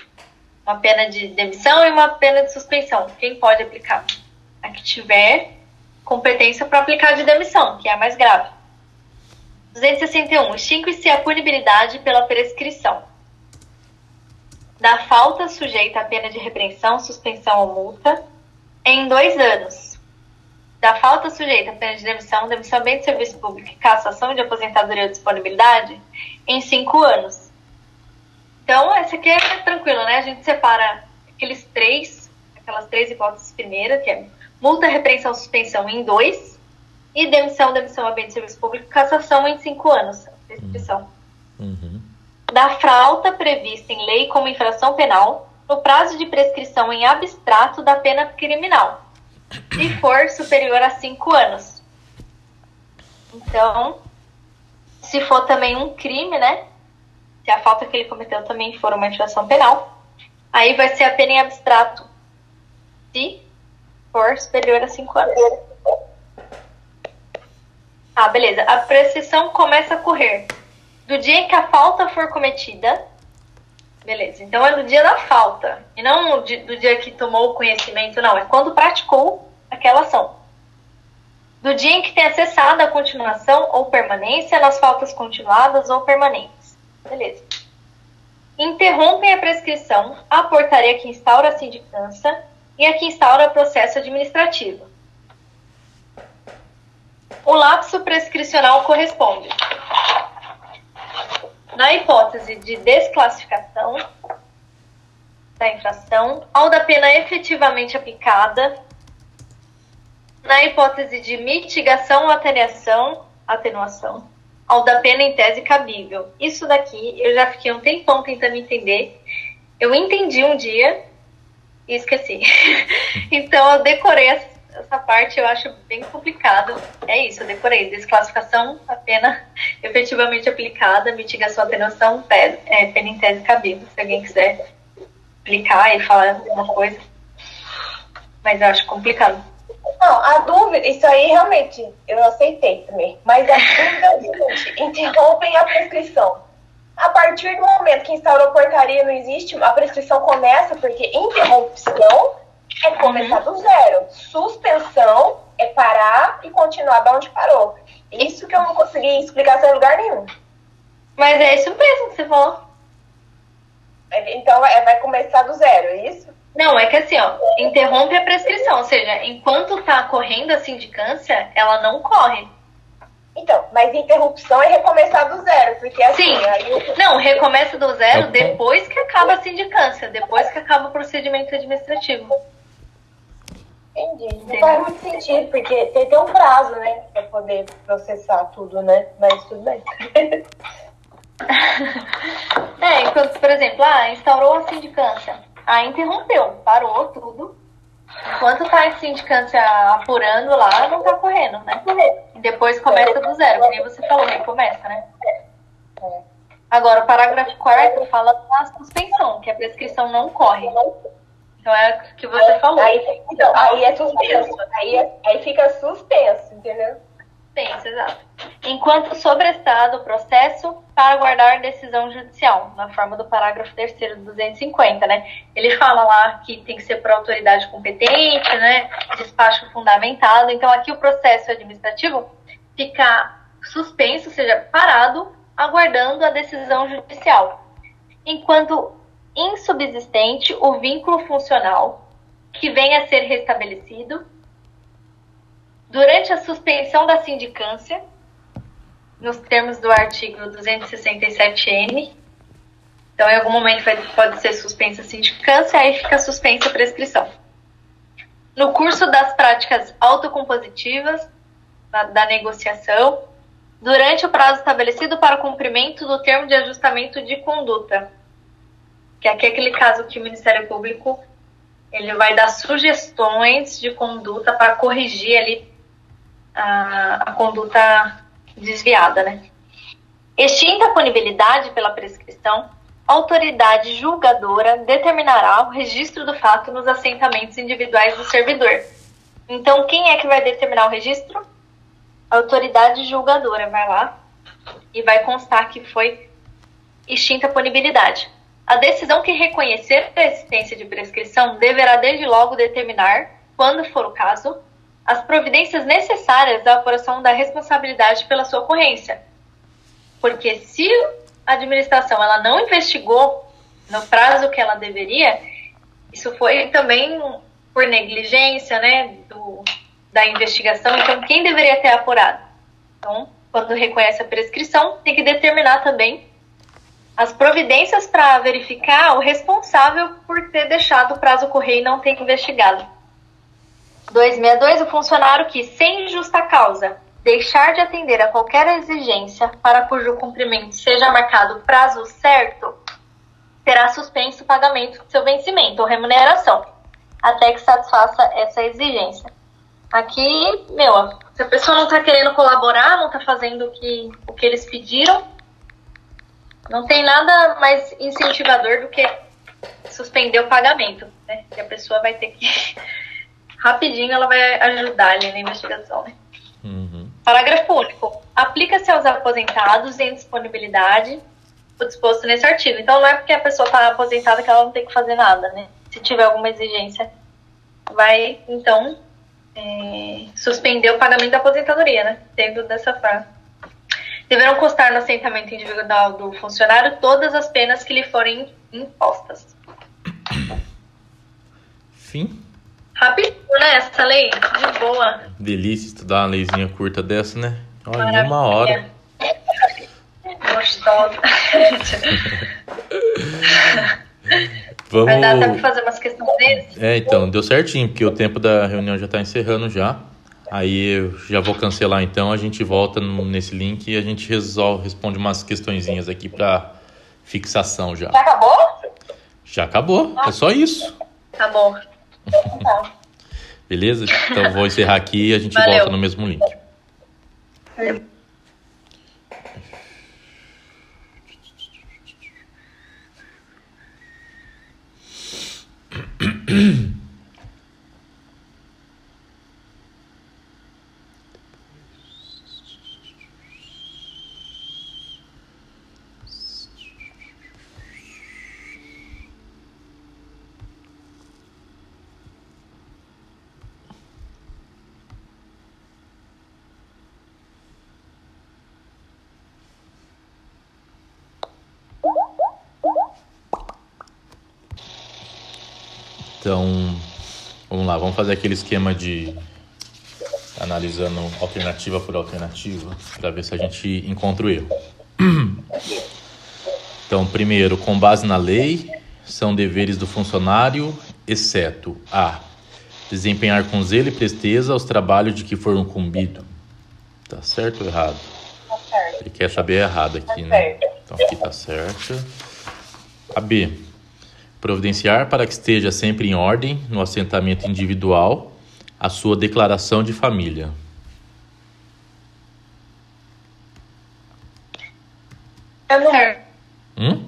uma pena de demissão e uma pena de suspensão. Quem pode aplicar? A que tiver competência para aplicar de demissão, que é a mais grave. 261. Extingue-se a punibilidade pela prescrição. Da falta sujeita à pena de repreensão, suspensão ou multa em dois anos. Da falta sujeita à pena de demissão, demissão bem de serviço público e cassação de aposentadoria ou disponibilidade em cinco anos. Então, essa aqui é tranquila, né? A gente separa aqueles três, aquelas três hipóteses primeiras, que é multa, repreensão, suspensão em dois, e demissão, demissão a bem de serviço público, cassação em cinco anos, prescrição. Uhum. Da falta prevista em lei como infração penal, no prazo de prescrição em abstrato da pena criminal, se for superior a cinco anos. Então, se for também um crime, né? Se a falta que ele cometeu também for uma infração penal, aí vai ser a pena em abstrato. Se for superior a 5 anos. Ah, beleza. A prescrição começa a correr do dia em que a falta for cometida. Beleza. Então é do dia da falta. E não do dia que tomou o conhecimento, não. É quando praticou aquela ação. Do dia em que tem acessado a continuação ou permanência nas faltas continuadas ou permanentes. Beleza. Interrompem a prescrição a portaria que instaura a sindicância e a que instaura o processo administrativo. O lapso prescricional corresponde, na hipótese de desclassificação da infração, ao da pena efetivamente aplicada, na hipótese de mitigação ou atenuação, atenuação, ao da pena em tese cabível. Isso daqui eu já fiquei um tempão tentando entender. Eu entendi um dia e esqueci. então eu decorei essa parte, eu acho bem complicado. É isso, eu decorei. Desclassificação, a pena efetivamente aplicada, mitigação, atenuação, pena, é, pena em tese cabível. Se alguém quiser explicar e falar alguma coisa. Mas eu acho complicado.
Não, a dúvida, isso aí realmente eu aceitei também. Mas a dúvida é o seguinte: interrompem a prescrição. A partir do momento que instaurou portaria não existe, a prescrição começa porque interrupção é começar do zero. Suspensão é parar e continuar da onde parou. Isso que eu não consegui explicar sem lugar nenhum.
Mas é isso mesmo que você falou.
É, então é, vai começar do zero, é isso?
Não, é que assim, ó, interrompe a prescrição, ou seja, enquanto tá correndo a sindicância, ela não corre.
Então, mas interrupção é recomeçar do zero, porque assim.
Sim.
Aí...
Não, recomeça do zero depois que acaba a sindicância, depois que acaba o procedimento administrativo.
Entendi. Não faz muito sentido, porque tem, tem um prazo, né? Pra poder processar tudo, né? Mas tudo bem.
é, enquanto, por exemplo, ah, instaurou a sindicância. Aí interrompeu, parou tudo. Enquanto tá a sindicância apurando lá, não tá correndo, né? E depois começa do zero, como você falou, recomeça, né? Agora, o parágrafo 4 fala da suspensão, que a prescrição não corre. Então é o que você falou.
Aí, então, aí é suspenso. Aí, é, aí fica suspenso, entendeu?
Suspenso, exato. Enquanto sobrestado o processo para guardar decisão judicial, na forma do parágrafo 3 do 250, né? Ele fala lá que tem que ser por autoridade competente, né? Despacho fundamentado. Então aqui o processo administrativo fica suspenso, ou seja, parado, aguardando a decisão judicial. Enquanto insubsistente o vínculo funcional que venha a ser restabelecido durante a suspensão da sindicância, nos termos do artigo 267N. Então, em algum momento vai, pode ser suspensa a sindicância, aí fica suspensa a prescrição. No curso das práticas autocompositivas, da, da negociação, durante o prazo estabelecido para o cumprimento do termo de ajustamento de conduta, que aqui é aquele caso que o Ministério Público ele vai dar sugestões de conduta para corrigir ali a, a conduta desviada, né? Extinta a punibilidade pela prescrição, a autoridade julgadora determinará o registro do fato nos assentamentos individuais do servidor. Então, quem é que vai determinar o registro? A autoridade julgadora vai lá e vai constar que foi extinta a punibilidade. A decisão que reconhecer a existência de prescrição deverá desde logo determinar, quando for o caso, as providências necessárias à apuração da responsabilidade pela sua ocorrência. Porque se a administração ela não investigou no prazo que ela deveria, isso foi também por negligência, né, do, da investigação. Então, quem deveria ter apurado? Então, quando reconhece a prescrição, tem que determinar também as providências para verificar o responsável por ter deixado o prazo correr e não ter investigado. 262, o funcionário que, sem justa causa, deixar de atender a qualquer exigência para cujo cumprimento seja marcado prazo certo, terá suspenso o pagamento de seu vencimento ou remuneração, até que satisfaça essa exigência. Aqui, meu, se a pessoa não está querendo colaborar, não está fazendo o que, o que eles pediram, não tem nada mais incentivador do que suspender o pagamento, né? Que a pessoa vai ter que rapidinho ela vai ajudar ali na investigação, né? Uhum. Parágrafo único. Aplica-se aos aposentados em disponibilidade o disposto nesse artigo. Então não é porque a pessoa está aposentada que ela não tem que fazer nada, né? Se tiver alguma exigência, vai então é, suspender o pagamento da aposentadoria, né? Tendo dessa forma deverão constar no assentamento individual do funcionário todas as penas que lhe forem impostas.
Fim.
Rapidinho, né? Essa lei, de boa.
Delícia estudar uma leizinha curta dessa, né? Olha, em uma hora.
Gostosa. Vamos... Vai dar até pra fazer umas questões?
É, então, deu certinho, porque o tempo da reunião já tá encerrando já. Aí eu já vou cancelar então, a gente volta nesse link e a gente resolve, responde umas questõezinhas aqui para fixação já.
Já acabou?
Já acabou, é só isso.
Tá bom.
Beleza? Então vou encerrar aqui e a gente Valeu. volta no mesmo link. Então, vamos lá, vamos fazer aquele esquema de analisando alternativa por alternativa para ver se a gente encontra o erro. Então, primeiro, com base na lei, são deveres do funcionário, exceto a desempenhar com zelo e presteza os trabalhos de que for incumbido. Tá certo ou errado?
Tá certo.
Ele quer saber errado aqui, tá né? Então aqui tá certo. A B providenciar para que esteja sempre em ordem, no assentamento individual, a sua declaração de família.
Eu não. Hum?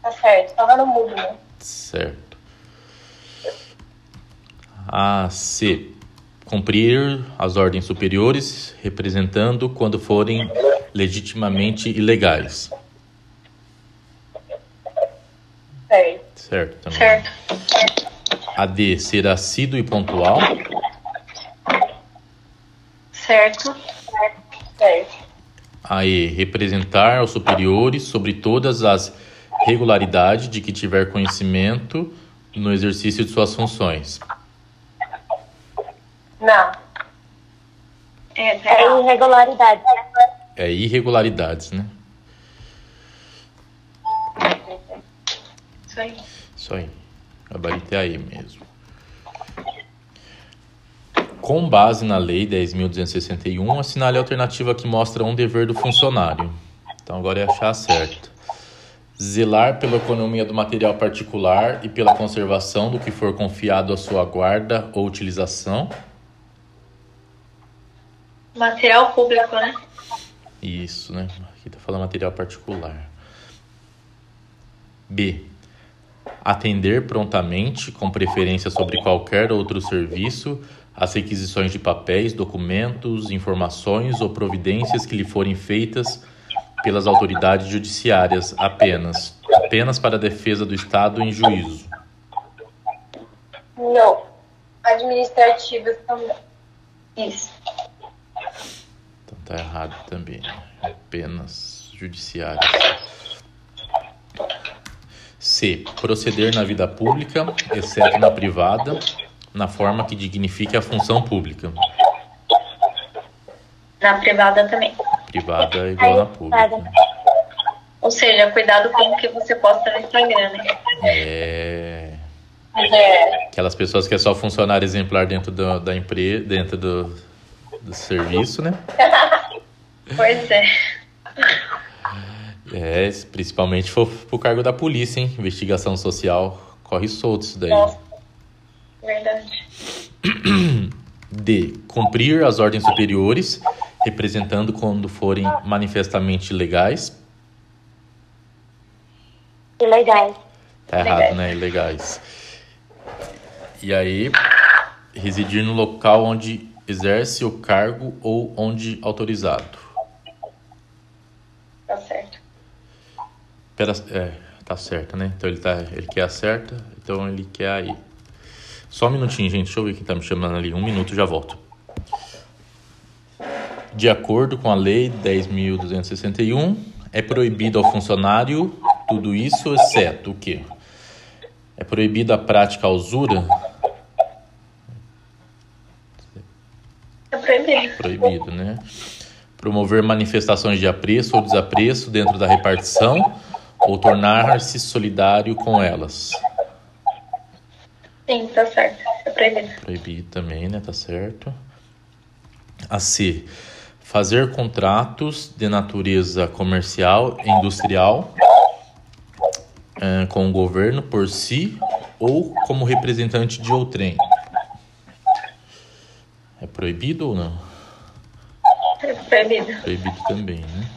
Tá certo, tava no mudo, né?
Certo. A C. Cumprir as ordens superiores, representando quando forem legitimamente ilegais.
Certo.
Certo, também.
Certo.
A D, ser assíduo e pontual.
Certo.
Certo.
A E, representar aos superiores sobre todas as regularidades de que tiver conhecimento no exercício de suas funções.
Não.
É, é
irregularidade.
É irregularidades, né?
Isso aí.
Isso aí. Gabarito é aí mesmo. Com base na Lei 10.261, assinale a alternativa que mostra um dever do funcionário. Então agora é achar certo. Zelar pela economia do material particular e pela conservação do que for confiado à sua guarda ou utilização.
Material público, né?
Isso, né? Aqui tá falando material particular B. Atender prontamente, com preferência sobre qualquer outro serviço, as requisições de papéis, documentos, informações ou providências que lhe forem feitas pelas autoridades judiciárias apenas, apenas para a defesa do Estado em juízo.
Não. Administrativas também. Isso.
Então tá errado também. Apenas judiciárias. C. Proceder na vida pública, exceto na privada, na forma que dignifique a função pública.
Na privada também.
Privada é igual na pública.
Ou seja, cuidado com o que você posta no Instagram, né?
É.
É.
Aquelas pessoas que é só funcionário exemplar dentro do, da empresa, dentro do, do serviço, né?
Pois é.
É, principalmente for pro cargo da polícia, hein? Investigação social. Corre solto isso daí.
Nossa. Verdade.
D. Cumprir as ordens superiores, representando quando forem manifestamente legais.
Ilegais.
Tá errado, né? Ilegais. E aí, residir no local onde exerce o cargo ou onde autorizado.
Tá certo.
Pera, é, tá certo, né? Então ele, tá, ele quer a certa, então ele quer aí. Só um minutinho, gente. Deixa eu ver quem tá me chamando ali. Um minuto já volto. De acordo com a Lei 10.261, é proibido ao funcionário tudo isso, exceto o quê? É proibida a prática a usura?
É proibido.
Proibido, né? Promover manifestações de apreço ou desapreço dentro da repartição ou tornar-se solidário com elas.
Sim, tá certo. É proibido.
Proibido também, né? Tá certo. A C. Fazer contratos de natureza comercial e industrial eh, com o governo por si ou como representante de outrem. É proibido ou não?
É proibido.
Proibido também, né?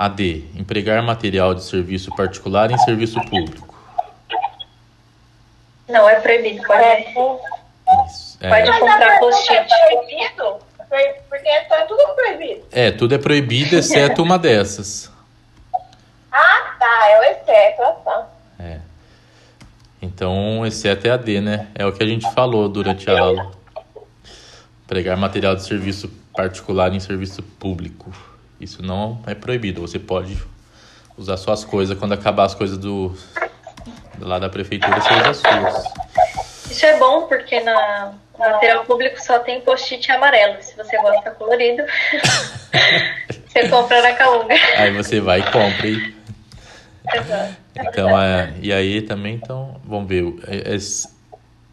A D. Empregar material de serviço particular em serviço público.
Não, é proibido. Pode,
Isso.
pode
É,
comprar post-it.
proibido? Porque tá tudo proibido.
é, tudo é proibido exceto uma dessas.
Ah, tá. É o exceto. Ah, tá.
É. Então, exceto é a D, né? É o que a gente falou durante a aula. Pregar material de serviço particular em serviço público. Isso não é proibido. Você pode usar suas coisas quando acabar as coisas do, do lá da prefeitura, você usa as suas.
Isso é bom porque na no material público só tem post-it amarelo. Se você gosta colorido, você compra na Calunga.
Aí você vai e compra e
Exato.
Então, é, e aí também, então, vamos ver, é, é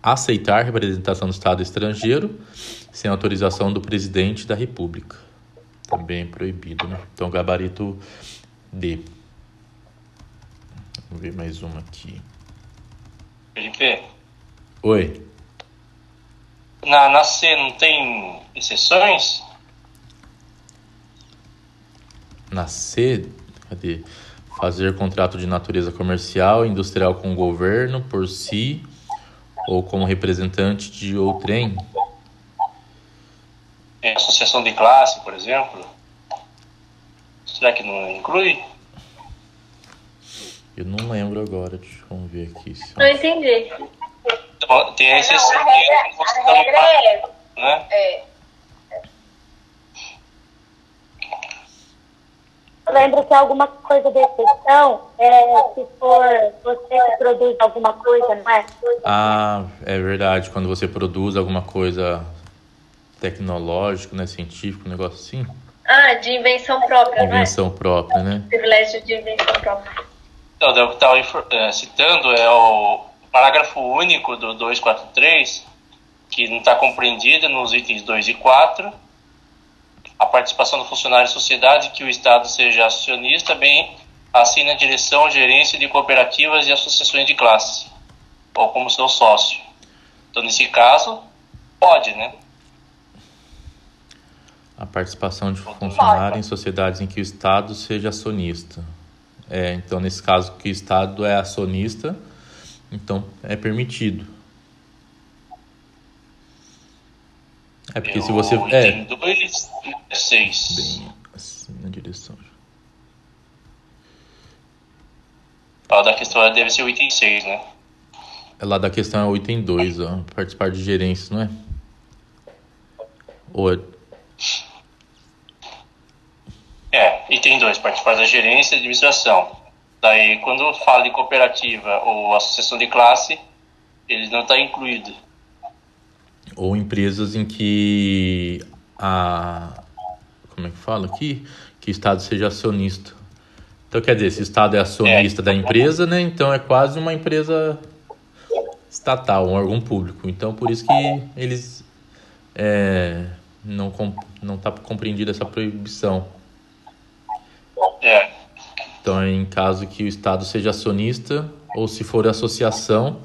aceitar representação do Estado estrangeiro sem autorização do presidente da República. Também é proibido, né? Então, gabarito D. Vamos ver mais uma aqui.
Felipe,
Oi.
na, na C não tem exceções?
Na C, cadê? Fazer contrato de natureza comercial, industrial com o governo, por si, ou como representante de outrem.
Tem associação de classe, por exemplo? Será que não inclui?
Eu não lembro agora, deixa eu ver aqui. se-
Não entendi.
Então, Tem a
Não,
exceção,
a regra,
é
a
considerado
regra é
né?
É.
Eu lembro que alguma coisa de exceção é se for você que produz alguma coisa, não é?
Ah, é verdade. Quando você produz alguma coisa tecnológico, né, científico, um negócio assim,
Ah, de invenção própria, não é?
invenção própria, né?
Privilégio de invenção própria.
Então, o que estava citando é o parágrafo único do 243, que não está compreendido nos itens 2 e 4, a participação do funcionário em sociedade, que o Estado seja acionista, bem assim na direção, gerência de cooperativas e associações de classe, ou como seu sócio. Então, nesse caso, pode, né?
A participação de funcionário em sociedades em que o Estado seja acionista. É, então, nesse caso que o Estado é acionista, então é permitido. É porque se você. É,
item 2 é 6.
bem assim na direção.
Fala da questão deve ser o item 6, né?
É lá da questão é o item 2, ó. Participar de gerência, não é? Ou é.
É, item 2, participar da gerência e administração. Daí, quando fala de cooperativa ou associação de classe, ele não está incluído.
ou empresas em que a como é que fala aqui que o estado seja acionista então quer dizer se o estado é acionista da empresa né então é quase uma empresa estatal um órgão público então por isso que eles é, não não está compreendida essa proibição
É,
então é em caso que o estado seja acionista ou se for associação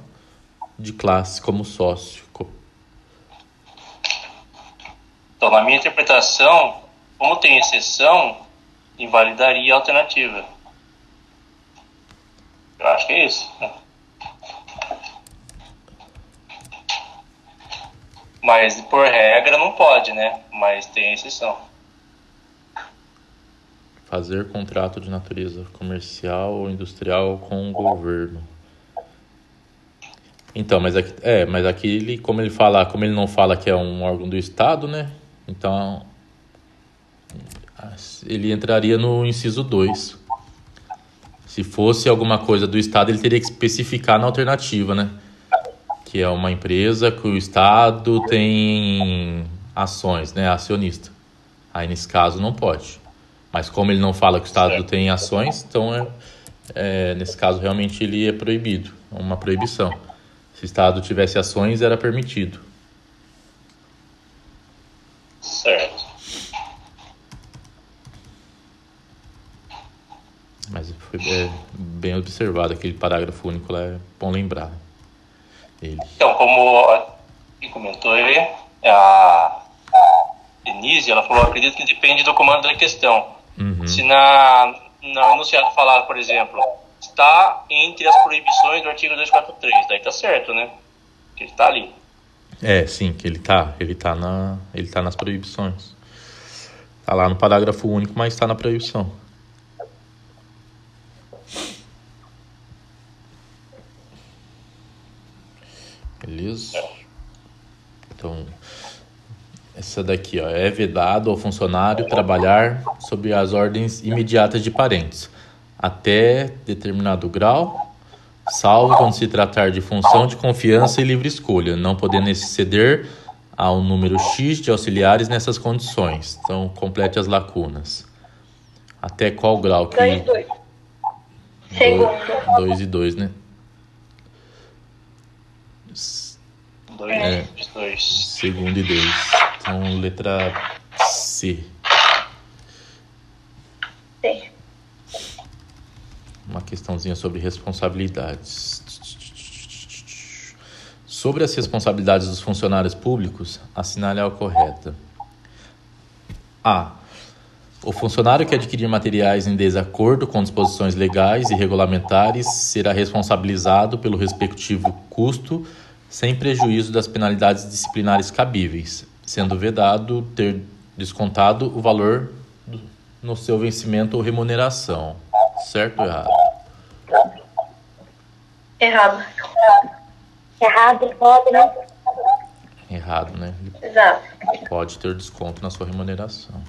de classe como sócio
então, na minha interpretação, como tem exceção, invalidaria a alternativa. Eu acho que é isso. né? Mas, por regra, não pode, né? Mas tem exceção.
Fazer contrato de natureza comercial ou industrial com o governo. Então, mas aqui, é, mas aqui ele, como ele fala, como ele não fala que é um órgão do Estado, né? Então ele entraria no inciso 2. Se fosse alguma coisa do Estado, ele teria que especificar na alternativa, né? Que é uma empresa que o Estado tem ações, né? Acionista. Aí nesse caso não pode. Mas como ele não fala que o Estado
Certo.
tem ações, então é, é, nesse caso realmente ele é proibido, é uma proibição. Se o Estado tivesse ações, era permitido.
Certo.
Mas foi é, bem observado aquele parágrafo único lá, é bom lembrar. Ele.
Então, como comentou aí, a Denise, ela falou, acredito que depende do comando da questão.
Uhum.
Se na, na enunciado falar, por exemplo, está entre as proibições do artigo 243, daí tá certo, né? Que ele tá ali.
É, sim, que ele tá, ele tá na, ele tá nas proibições. Tá lá no parágrafo único, mas tá na proibição. Beleza? Então, essa daqui, ó, é vedado ao funcionário trabalhar sob as ordens imediatas de parentes, até determinado grau, salvo quando se tratar de função de confiança e livre escolha, não podendo exceder ao número X de auxiliares nessas condições. Então, complete as lacunas. Até qual grau que...
Dois, dois. Segundo.
2 e 2, né?
Dois,
É.
dois.
Segundo e 2. Então, letra C.
Sim.
Uma questãozinha sobre responsabilidades. Sobre as responsabilidades dos funcionários públicos, assinale a correta. A. O funcionário que adquirir materiais em desacordo com disposições legais e regulamentares será responsabilizado pelo respectivo custo, sem prejuízo das penalidades disciplinares cabíveis, sendo vedado ter descontado o valor no seu vencimento ou remuneração. Certo ou errado?
Errado.
Errado, pode, né?
Errado, né?
Exato.
pode ter desconto na sua remuneração.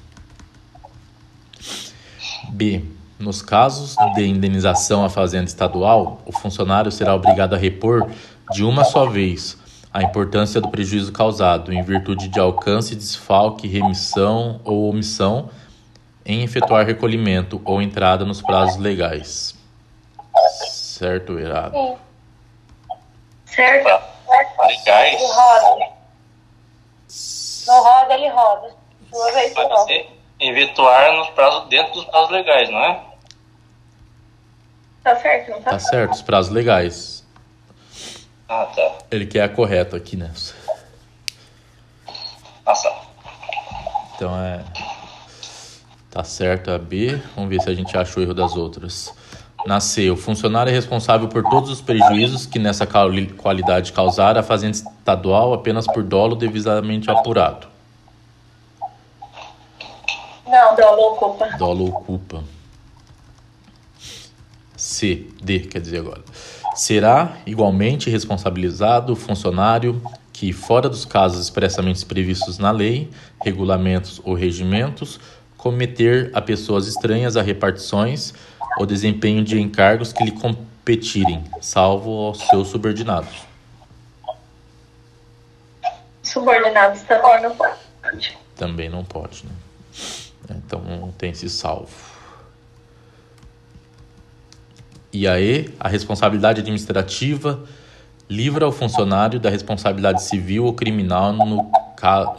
B. Nos casos de indenização à fazenda estadual, o funcionário será obrigado a repor de uma só vez a importância do prejuízo causado, em virtude de alcance, desfalque, remissão ou omissão em efetuar recolhimento ou entrada nos prazos legais. Certo ou errado?
Certo?
Legais.
Ele roda. Não roda, ele roda. Uma vez
Vai
só.
ser eventuar nos prazos, dentro dos prazos legais, não é?
Tá certo, não tá?
Tá certo, os prazos legais.
Ah, tá.
Ele quer a correta aqui nessa.
Nossa.
Então é. Tá certo a B. Vamos ver se a gente acha o erro das outras. Na C, o funcionário é responsável por todos os prejuízos que nessa quali- qualidade causar a fazenda estadual apenas por dolo devidamente apurado.
Não,
Dolo ocupa.
Dolo ocupa. C, D, quer dizer agora. Será igualmente responsabilizado o funcionário que, fora dos casos expressamente previstos na lei, regulamentos ou regimentos, cometer a pessoas estranhas a repartições ou desempenho de encargos que lhe competirem, salvo aos seus subordinados.
Subordinados também não pode.
Também não pode, né? Então tem esse salvo. E aí, a responsabilidade administrativa livra o funcionário da responsabilidade civil ou criminal no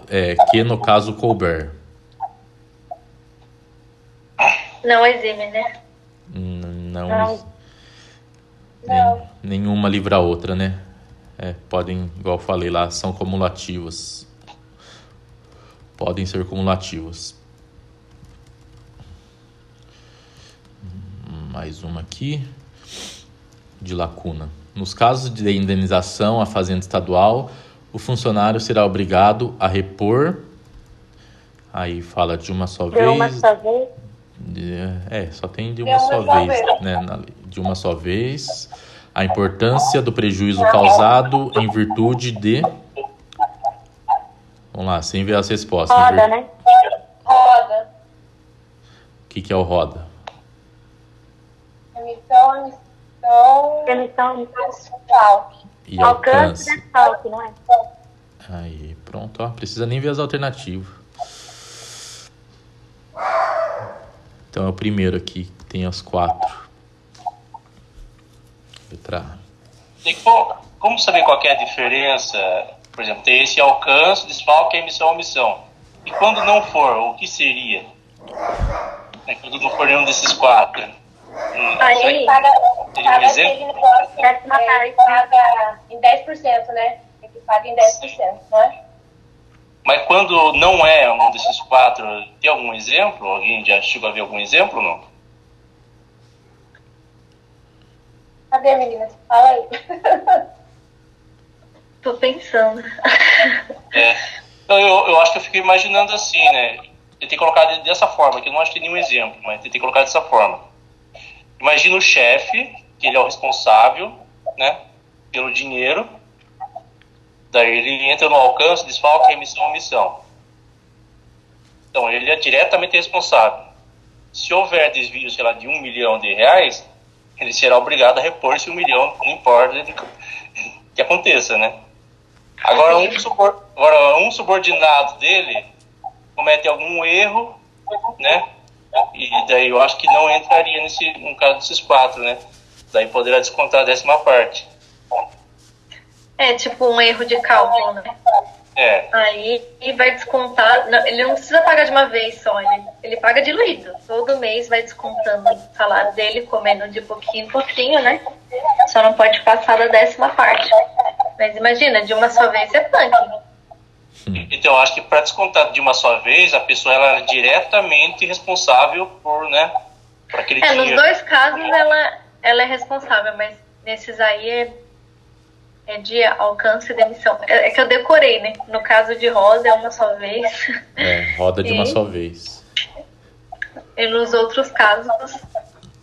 é, que no caso couber.
Não exime, né?
Não,
Não.
nem- nenhuma livra a outra, né? É, podem, igual eu falei lá, são cumulativas. Podem ser cumulativas. Mais uma aqui de lacuna. Nos casos de indenização à fazenda estadual, o funcionário será obrigado a repor. Aí fala de uma só
De uma
vez.
só vez.
De- É, só tem de
De
uma
uma
só
só
vez,
vez.
né? na. De uma só vez. A importância do prejuízo causado em virtude de. Vamos lá, sem ver as respostas.
Roda,
vir-
né?
roda,
O que, que é o roda?
emissão, emissão,
Emissão,
desfalque.
E
alcance
alcance.
e desfalque, não é?
Aí, pronto, ó. Precisa nem ver as alternativas. Então é o primeiro aqui, que tem as quatro. Letra A.
Tem que, pô, como saber qual que é a diferença? Por exemplo, tem esse alcance, desfalque, emissão, omissão. E quando não for, o que seria? É, quando não for nenhum desses quatro.
Aí,
Paga,
um
paga
exemplo?
aquele negócio, é,
parte.
paga em 10%, né? Ele paga em 10%, não é?
Mas quando não é um desses quatro, tem algum exemplo? Alguém já chegou a ver algum exemplo ou não?
Cadê, menina? Fala aí.
tô pensando.
É. Então, eu, eu acho que eu fiquei imaginando assim, né? Tentei colocar de- dessa forma, que eu não achei nenhum exemplo, mas tentei colocar dessa forma. Imagina o chefe, que ele é o responsável, né? Pelo dinheiro. Daí ele entra no alcance, desfalque, remissão, omissão. Então, ele é diretamente responsável. Se houver desvio, sei lá, de um milhão de reais, ele será obrigado a repor esse um milhão, não importa que aconteça, né? Agora um, agora, um subordinado dele comete algum erro, né? E daí eu acho que não entraria nesse, no caso desses quatro, né? Daí poderá descontar a décima parte.
É tipo um erro de cálculo, né?
É,
Aí e vai descontar. não, ele não precisa pagar de uma vez só, ele, ele paga diluído. Todo mês vai descontando o salário dele, comendo de pouquinho em pouquinho, né? Só não pode passar da décima parte. Mas imagina, de uma só vez é punk.
Então eu acho que para descontar de uma só vez, a pessoa ela é diretamente responsável por, né? Por aquele
É, nos
dinheiro.
dois casos ela, ela é responsável, mas nesses aí é, é de alcance e demissão. É, é que eu decorei, né? No caso de Rosa é uma só vez.
É, roda de uma
E?
só vez.
E nos outros casos.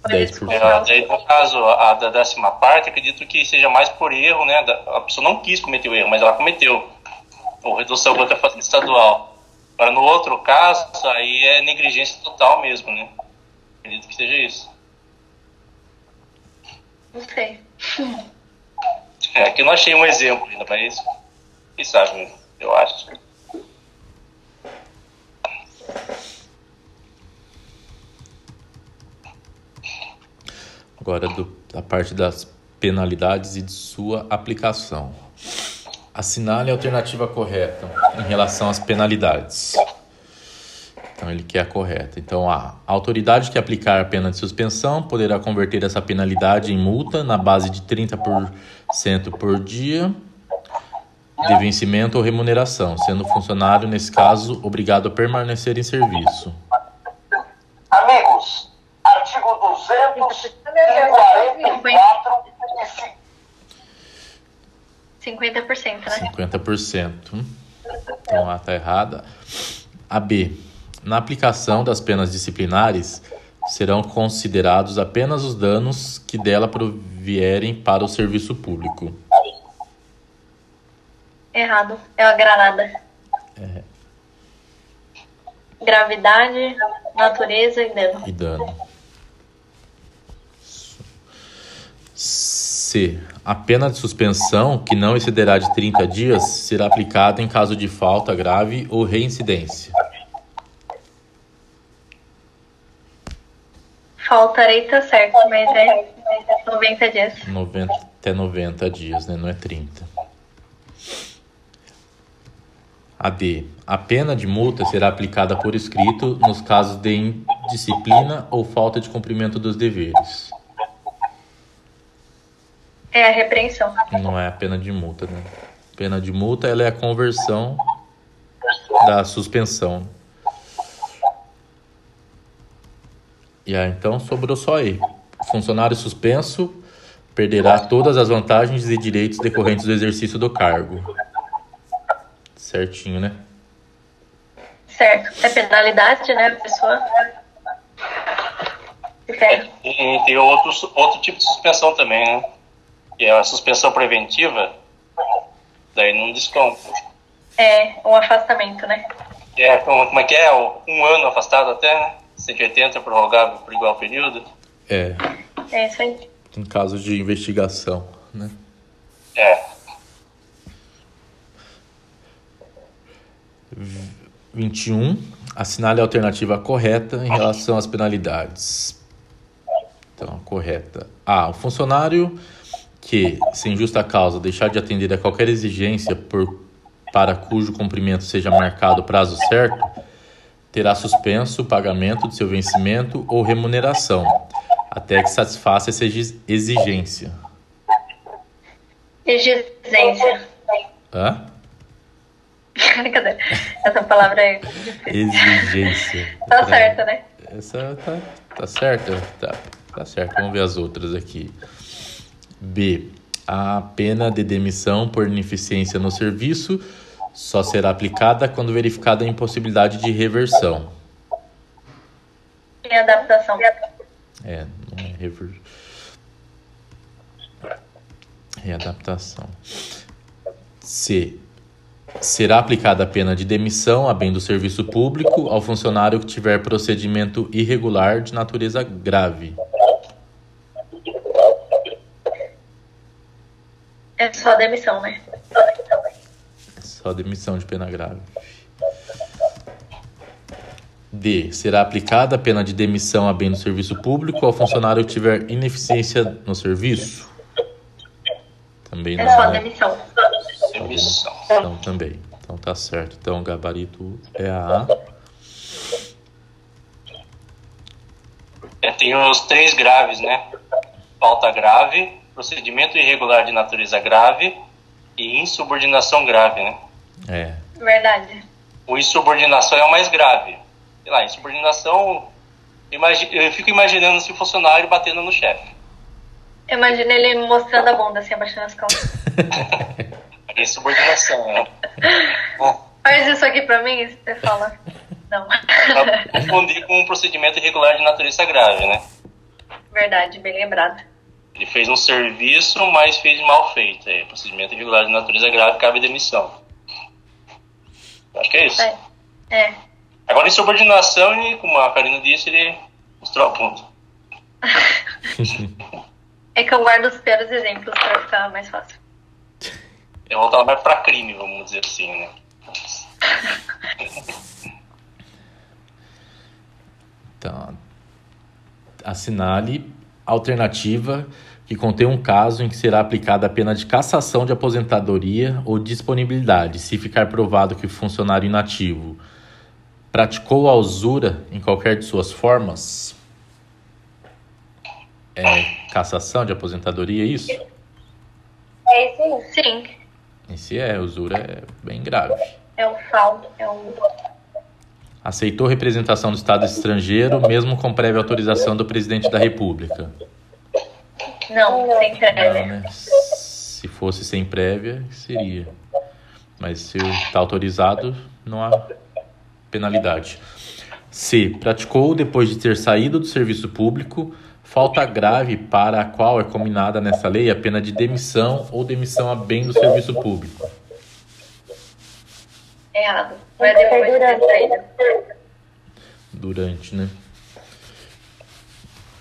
foi
10%.
descontado.
É, daí, no caso, a da décima parte, acredito que seja mais por erro, né? A pessoa não quis cometer o erro, mas ela cometeu. Ou redução contra a fazenda estadual. Agora, no outro caso, aí é negligência total mesmo, né? Acredito que seja isso.
Não sei.
É, aqui eu não achei um exemplo ainda, mas quem sabe, eu acho.
Agora do, da parte das penalidades e de sua aplicação. Assinale a alternativa correta em relação às penalidades. Então ele quer a correta. Então a autoridade que aplicar a pena de suspensão poderá converter essa penalidade em multa na base de 30% por dia de vencimento ou remuneração, sendo o funcionário, nesse caso, obrigado a permanecer em serviço.
Amigos, artigo 234.
50%, né?
50%. Então A está errada. A B. Na aplicação das penas disciplinares, serão considerados apenas os danos que dela provierem para o serviço público.
Errado. É a granada.
É.
Gravidade, natureza e dano.
e dano. C. A pena de suspensão, que não excederá de 30 dias, será aplicada em caso de falta grave ou reincidência.
Faltarei tá certo, mas é 90 dias.
90, até 90 dias, né? Não é 30. A D. A pena de multa será aplicada por escrito nos casos de indisciplina ou falta de cumprimento dos deveres.
É a repreensão.
Não é a pena de multa, né? Pena de multa ela é a conversão da suspensão. E aí, então sobrou só aí. O funcionário suspenso perderá todas as vantagens e direitos decorrentes do exercício do cargo. Certinho, né?
Certo. É penalidade, né, pessoa? Certo.
E tem outro, outro tipo de suspensão também, né? Que é a suspensão preventiva. Daí não desconta.
É um afastamento, né?
É, como, como é que é? Um ano afastado até, né? 180 prorrogável por igual período.
É,
É isso aí.
em caso de investigação, né?
É.
21. Assinale a alternativa correta em relação às penalidades. Então, correta. A. O funcionário que, sem justa causa, deixar de atender a qualquer exigência por, para cujo cumprimento seja marcado prazo certo, terá suspenso o pagamento de seu vencimento ou remuneração, até que satisfaça essa exi- exigência.
Exigência.
Hã?
Cadê? Essa palavra é.
Exigência.
Tá certo, né?
Essa tá, tá certa? Tá, tá certo. Vamos ver as outras aqui. B. A pena de demissão por ineficiência no serviço só será aplicada quando verificada a impossibilidade de reversão.
E adaptação.
É, não é rever... Readaptação. C. Será aplicada a pena de demissão a bem do serviço público ao funcionário que tiver procedimento irregular de natureza grave.
É só demissão, né?
Só demissão de pena grave. D. Será aplicada a pena de demissão a bem do serviço público ao funcionário que tiver ineficiência no serviço? Também não.
É só
né?
demissão.
Demissão.
Então também. Então tá certo. Então o gabarito é a A.
É, tem os três graves, né? Falta grave, procedimento irregular de natureza grave e insubordinação grave, né?
É.
Verdade.
O insubordinação é o mais grave. Sei lá, insubordinação. imagi- Eu fico imaginando se o funcionário batendo no chefe.
Imagina ele mostrando a bunda assim, abaixando as calças.
É insubordinação, né? Bom,
Faz isso aqui pra mim você fala. Não.
confundir com um procedimento irregular de natureza grave, né?
Verdade, bem lembrado.
Ele fez um serviço, mas fez mal feito. É, procedimento irregular de natureza grave cabe demissão. Acho que é isso.
É. É.
Agora, insubordinação, e como a Karina disse, ele mostrou a ponta.
É que eu guardo os piores exemplos pra ficar mais fácil.
Eu vou voltar mais pra crime, vamos dizer assim, né?
Então, assinale alternativa que contém um caso em que será aplicada a pena de cassação de aposentadoria ou disponibilidade, se ficar provado que o funcionário inativo praticou a usura em qualquer de suas formas. É cassação de aposentadoria, é isso?
É isso aí.
Sim,
Esse é, usura é bem grave.
é um FAO. É um...
Aceitou representação do Estado estrangeiro, mesmo com prévia autorização do presidente da República.
Não, sem
Não,
prévia.
né? Se fosse sem prévia, seria. Mas se está autorizado, não há penalidade. C. Praticou depois de ter saído do serviço público falta grave para a qual é combinada nessa lei a pena de demissão ou demissão a bem do serviço público.
Errado. Vai depois de ter saído.
Durante, né?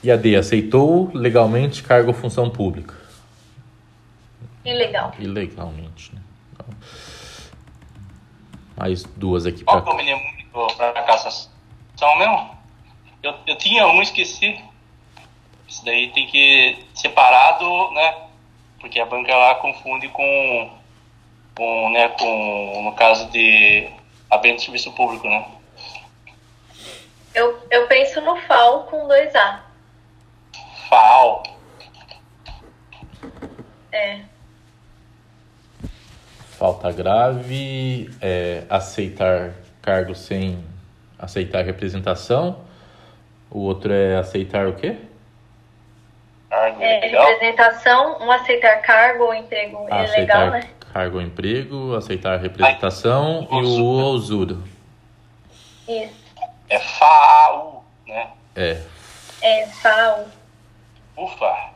E a D. Aceitou legalmente cargo ou função pública.
Ilegal.
Ilegalmente, né? Então, mais duas aqui
Qual
para
que é o menino para cassação mesmo? Eu, eu tinha um, esqueci. Isso daí tem que separado, né? Porque a banca lá confunde com, com, né, com no caso de aberto de serviço público, né?
Eu, eu penso no FAO com 2A.
FAO.
É.
falta grave, é, aceitar cargo sem aceitar representação. O outro é aceitar o quê?
Cargo
É,
legal.
representação, um aceitar cargo ou emprego ilegal,
aceitar
né?
cargo ou emprego, aceitar representação e o
usura.
usura.
Isso.
É FAO, né?
É,
É, FAO.
Ufa.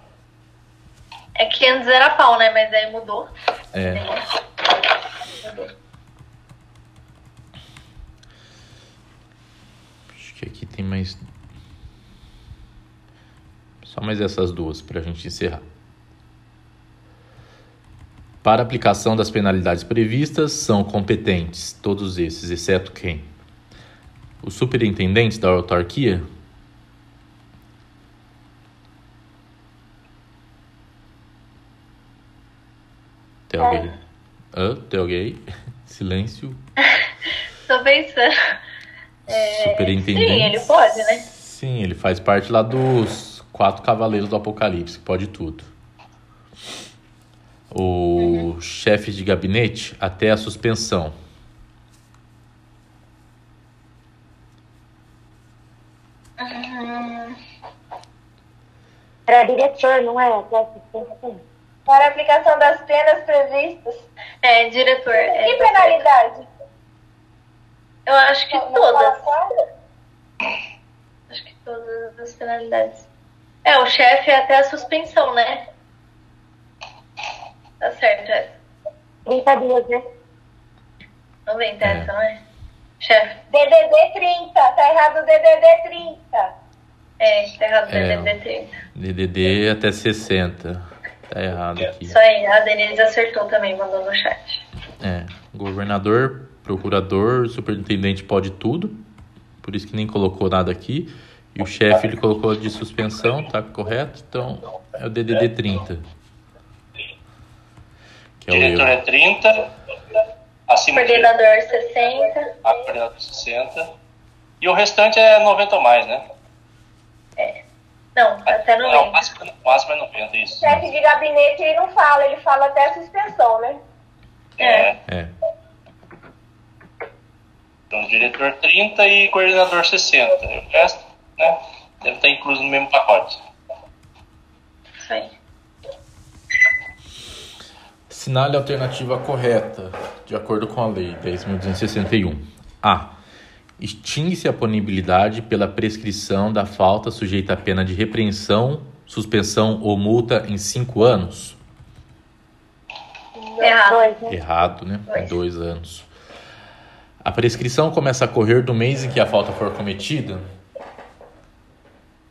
É que antes era pau, né? Mas aí mudou.
é.
Mudou.
Acho que aqui tem mais. Só mais essas duas para a gente encerrar. Para aplicação das penalidades previstas, são competentes todos esses, exceto quem? O superintendente da autarquia? Tem alguém? Hã? Tem alguém? Silêncio.
Tô pensando. É,
Superintendente.
Sim, ele pode, né?
Sim, ele faz parte lá dos quatro cavaleiros do Apocalipse, que pode tudo. O chefe de gabinete até a suspensão.
Para diretor, não é? Para assistente.
Para a aplicação das penas previstas.
É, diretor. é,
Que penalidade?
Eu acho que
Não
todas. Acho que todas as penalidades. É, o chefe é até a suspensão, né? Tá certo, é.
30 dias, né?
90
É.
essa, não é? Chefe.
DDD 30. Tá errado o DDD 30.
É, tá errado,
É.
DDD 30.
DDD até 60. Tá errado aqui.
Isso aí, a Denise acertou também, mandou no chat.
É. Governador, procurador, superintendente pode tudo. Por isso que nem colocou nada aqui. E o chefe ele colocou de suspensão, tá correto? Então é o DDD 30. Que é o
Diretor é 30. Acima do
Coordenador 60.
a coordenador 60. E o restante é 90 ou mais, né?
Não, até
Não, o
90.
máximo, o máximo é 90, isso.
Chefe de gabinete ele não fala, ele fala até a suspensão, né?
É.
É.
Então, diretor 30 e coordenador 60. E o resto, né? Deve estar incluso no mesmo pacote.
Isso aí.
Assinale a alternativa correta, de acordo com a Lei 10.261. A. Extingue-se a punibilidade pela prescrição da falta sujeita à pena de repreensão, suspensão ou multa em cinco anos.
Errado.
Né?
Errado, né?
Dois.
Dois anos. A prescrição começa a correr do mês em que a falta for cometida,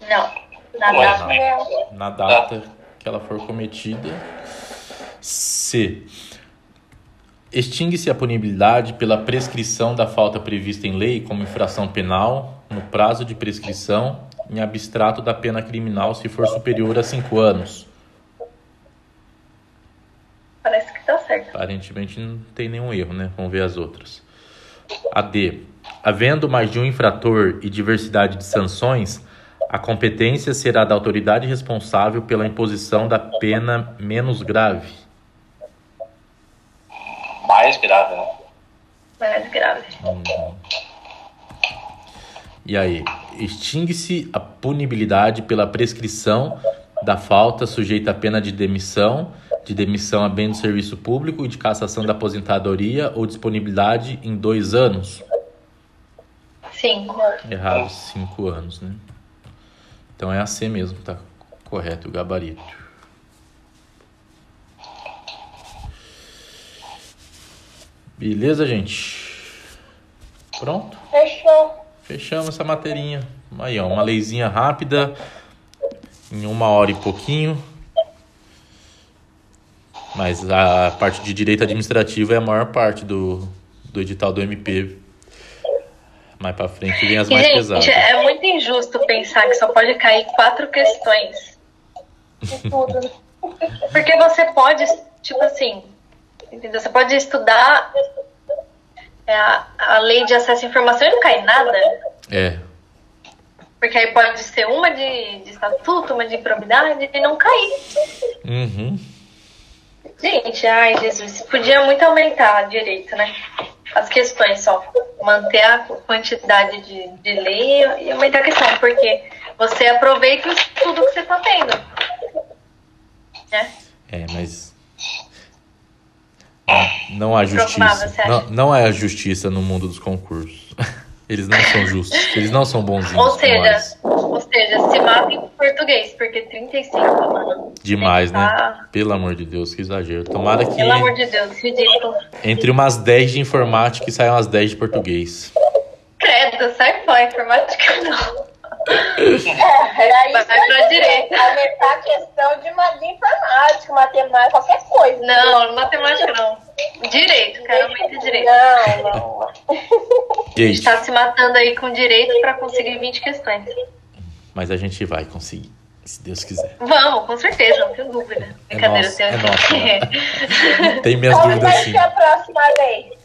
Não. Na
Ué,
data.
não.
na data que ela for cometida. C. Extingue-se a punibilidade pela prescrição da falta prevista em lei como infração penal no prazo de prescrição em abstrato da pena criminal se for superior a cinco anos.
Parece que tá certo.
Aparentemente não tem nenhum erro, né? Vamos ver as outras. A D. Havendo mais de um infrator e diversidade de sanções, a competência será da autoridade responsável pela imposição da pena menos grave.
Mais grave, né?
Mais grave.
E aí, extingue-se a punibilidade pela prescrição da falta sujeita à pena de demissão de demissão a bem do serviço público e de cassação da aposentadoria ou disponibilidade em dois anos.
Cinco.
Errado, cinco anos, né? Então é a C mesmo, tá correto o gabarito. Beleza, gente? Pronto?
Fechou.
Fechamos essa materinha. Aí, ó, uma leizinha rápida, em uma hora e pouquinho. Mas a parte de direito administrativo é a maior parte do, do edital do MP. Mais pra frente vem as mais
gente,
pesadas.
é muito injusto pensar que só pode cair quatro questões.
De tudo.
Porque você pode, tipo assim, entendeu? Você pode estudar é, a, a lei de acesso à informação e não cai nada.
É,
Porque aí pode ser uma de, de estatuto, uma de improbidade e não cair.
uhum.
Gente, ai Jesus, podia muito aumentar direito, né? As questões só. Manter a quantidade de, de lei e aumentar a questão, porque você aproveita o estudo que você está tendo. Né?
É, mas. Não, há justiça. Não, não há justiça no mundo dos concursos. Eles não são justos. Eles não são bonzinhos.
Ou seja, ou seja, se matem em português, porque 35, mano.
Demais, né?
Tá.
Pelo amor de Deus, que exagero. Tomara que
Pelo amor de Deus, ridículo.
entre umas 10 de informática e saiam umas 10 de português.
Credo, sai fora, informática não.
É, era isso.
Vai pra direita.
Aumentar a questão de, ma- de informática, matemática, qualquer coisa.
Não, matemática não. Direito, quero muito direito.
Não, não.
A
Gente,
tá se matando aí com direito pra conseguir 20 questões.
mas a gente vai conseguir, se Deus quiser.
Vamos, com certeza, não tenho dúvida.
É
Brincadeira,
nosso,
tenho
é nosso, né? Tem minhas
Qual
dúvidas
vai ser a próxima lei?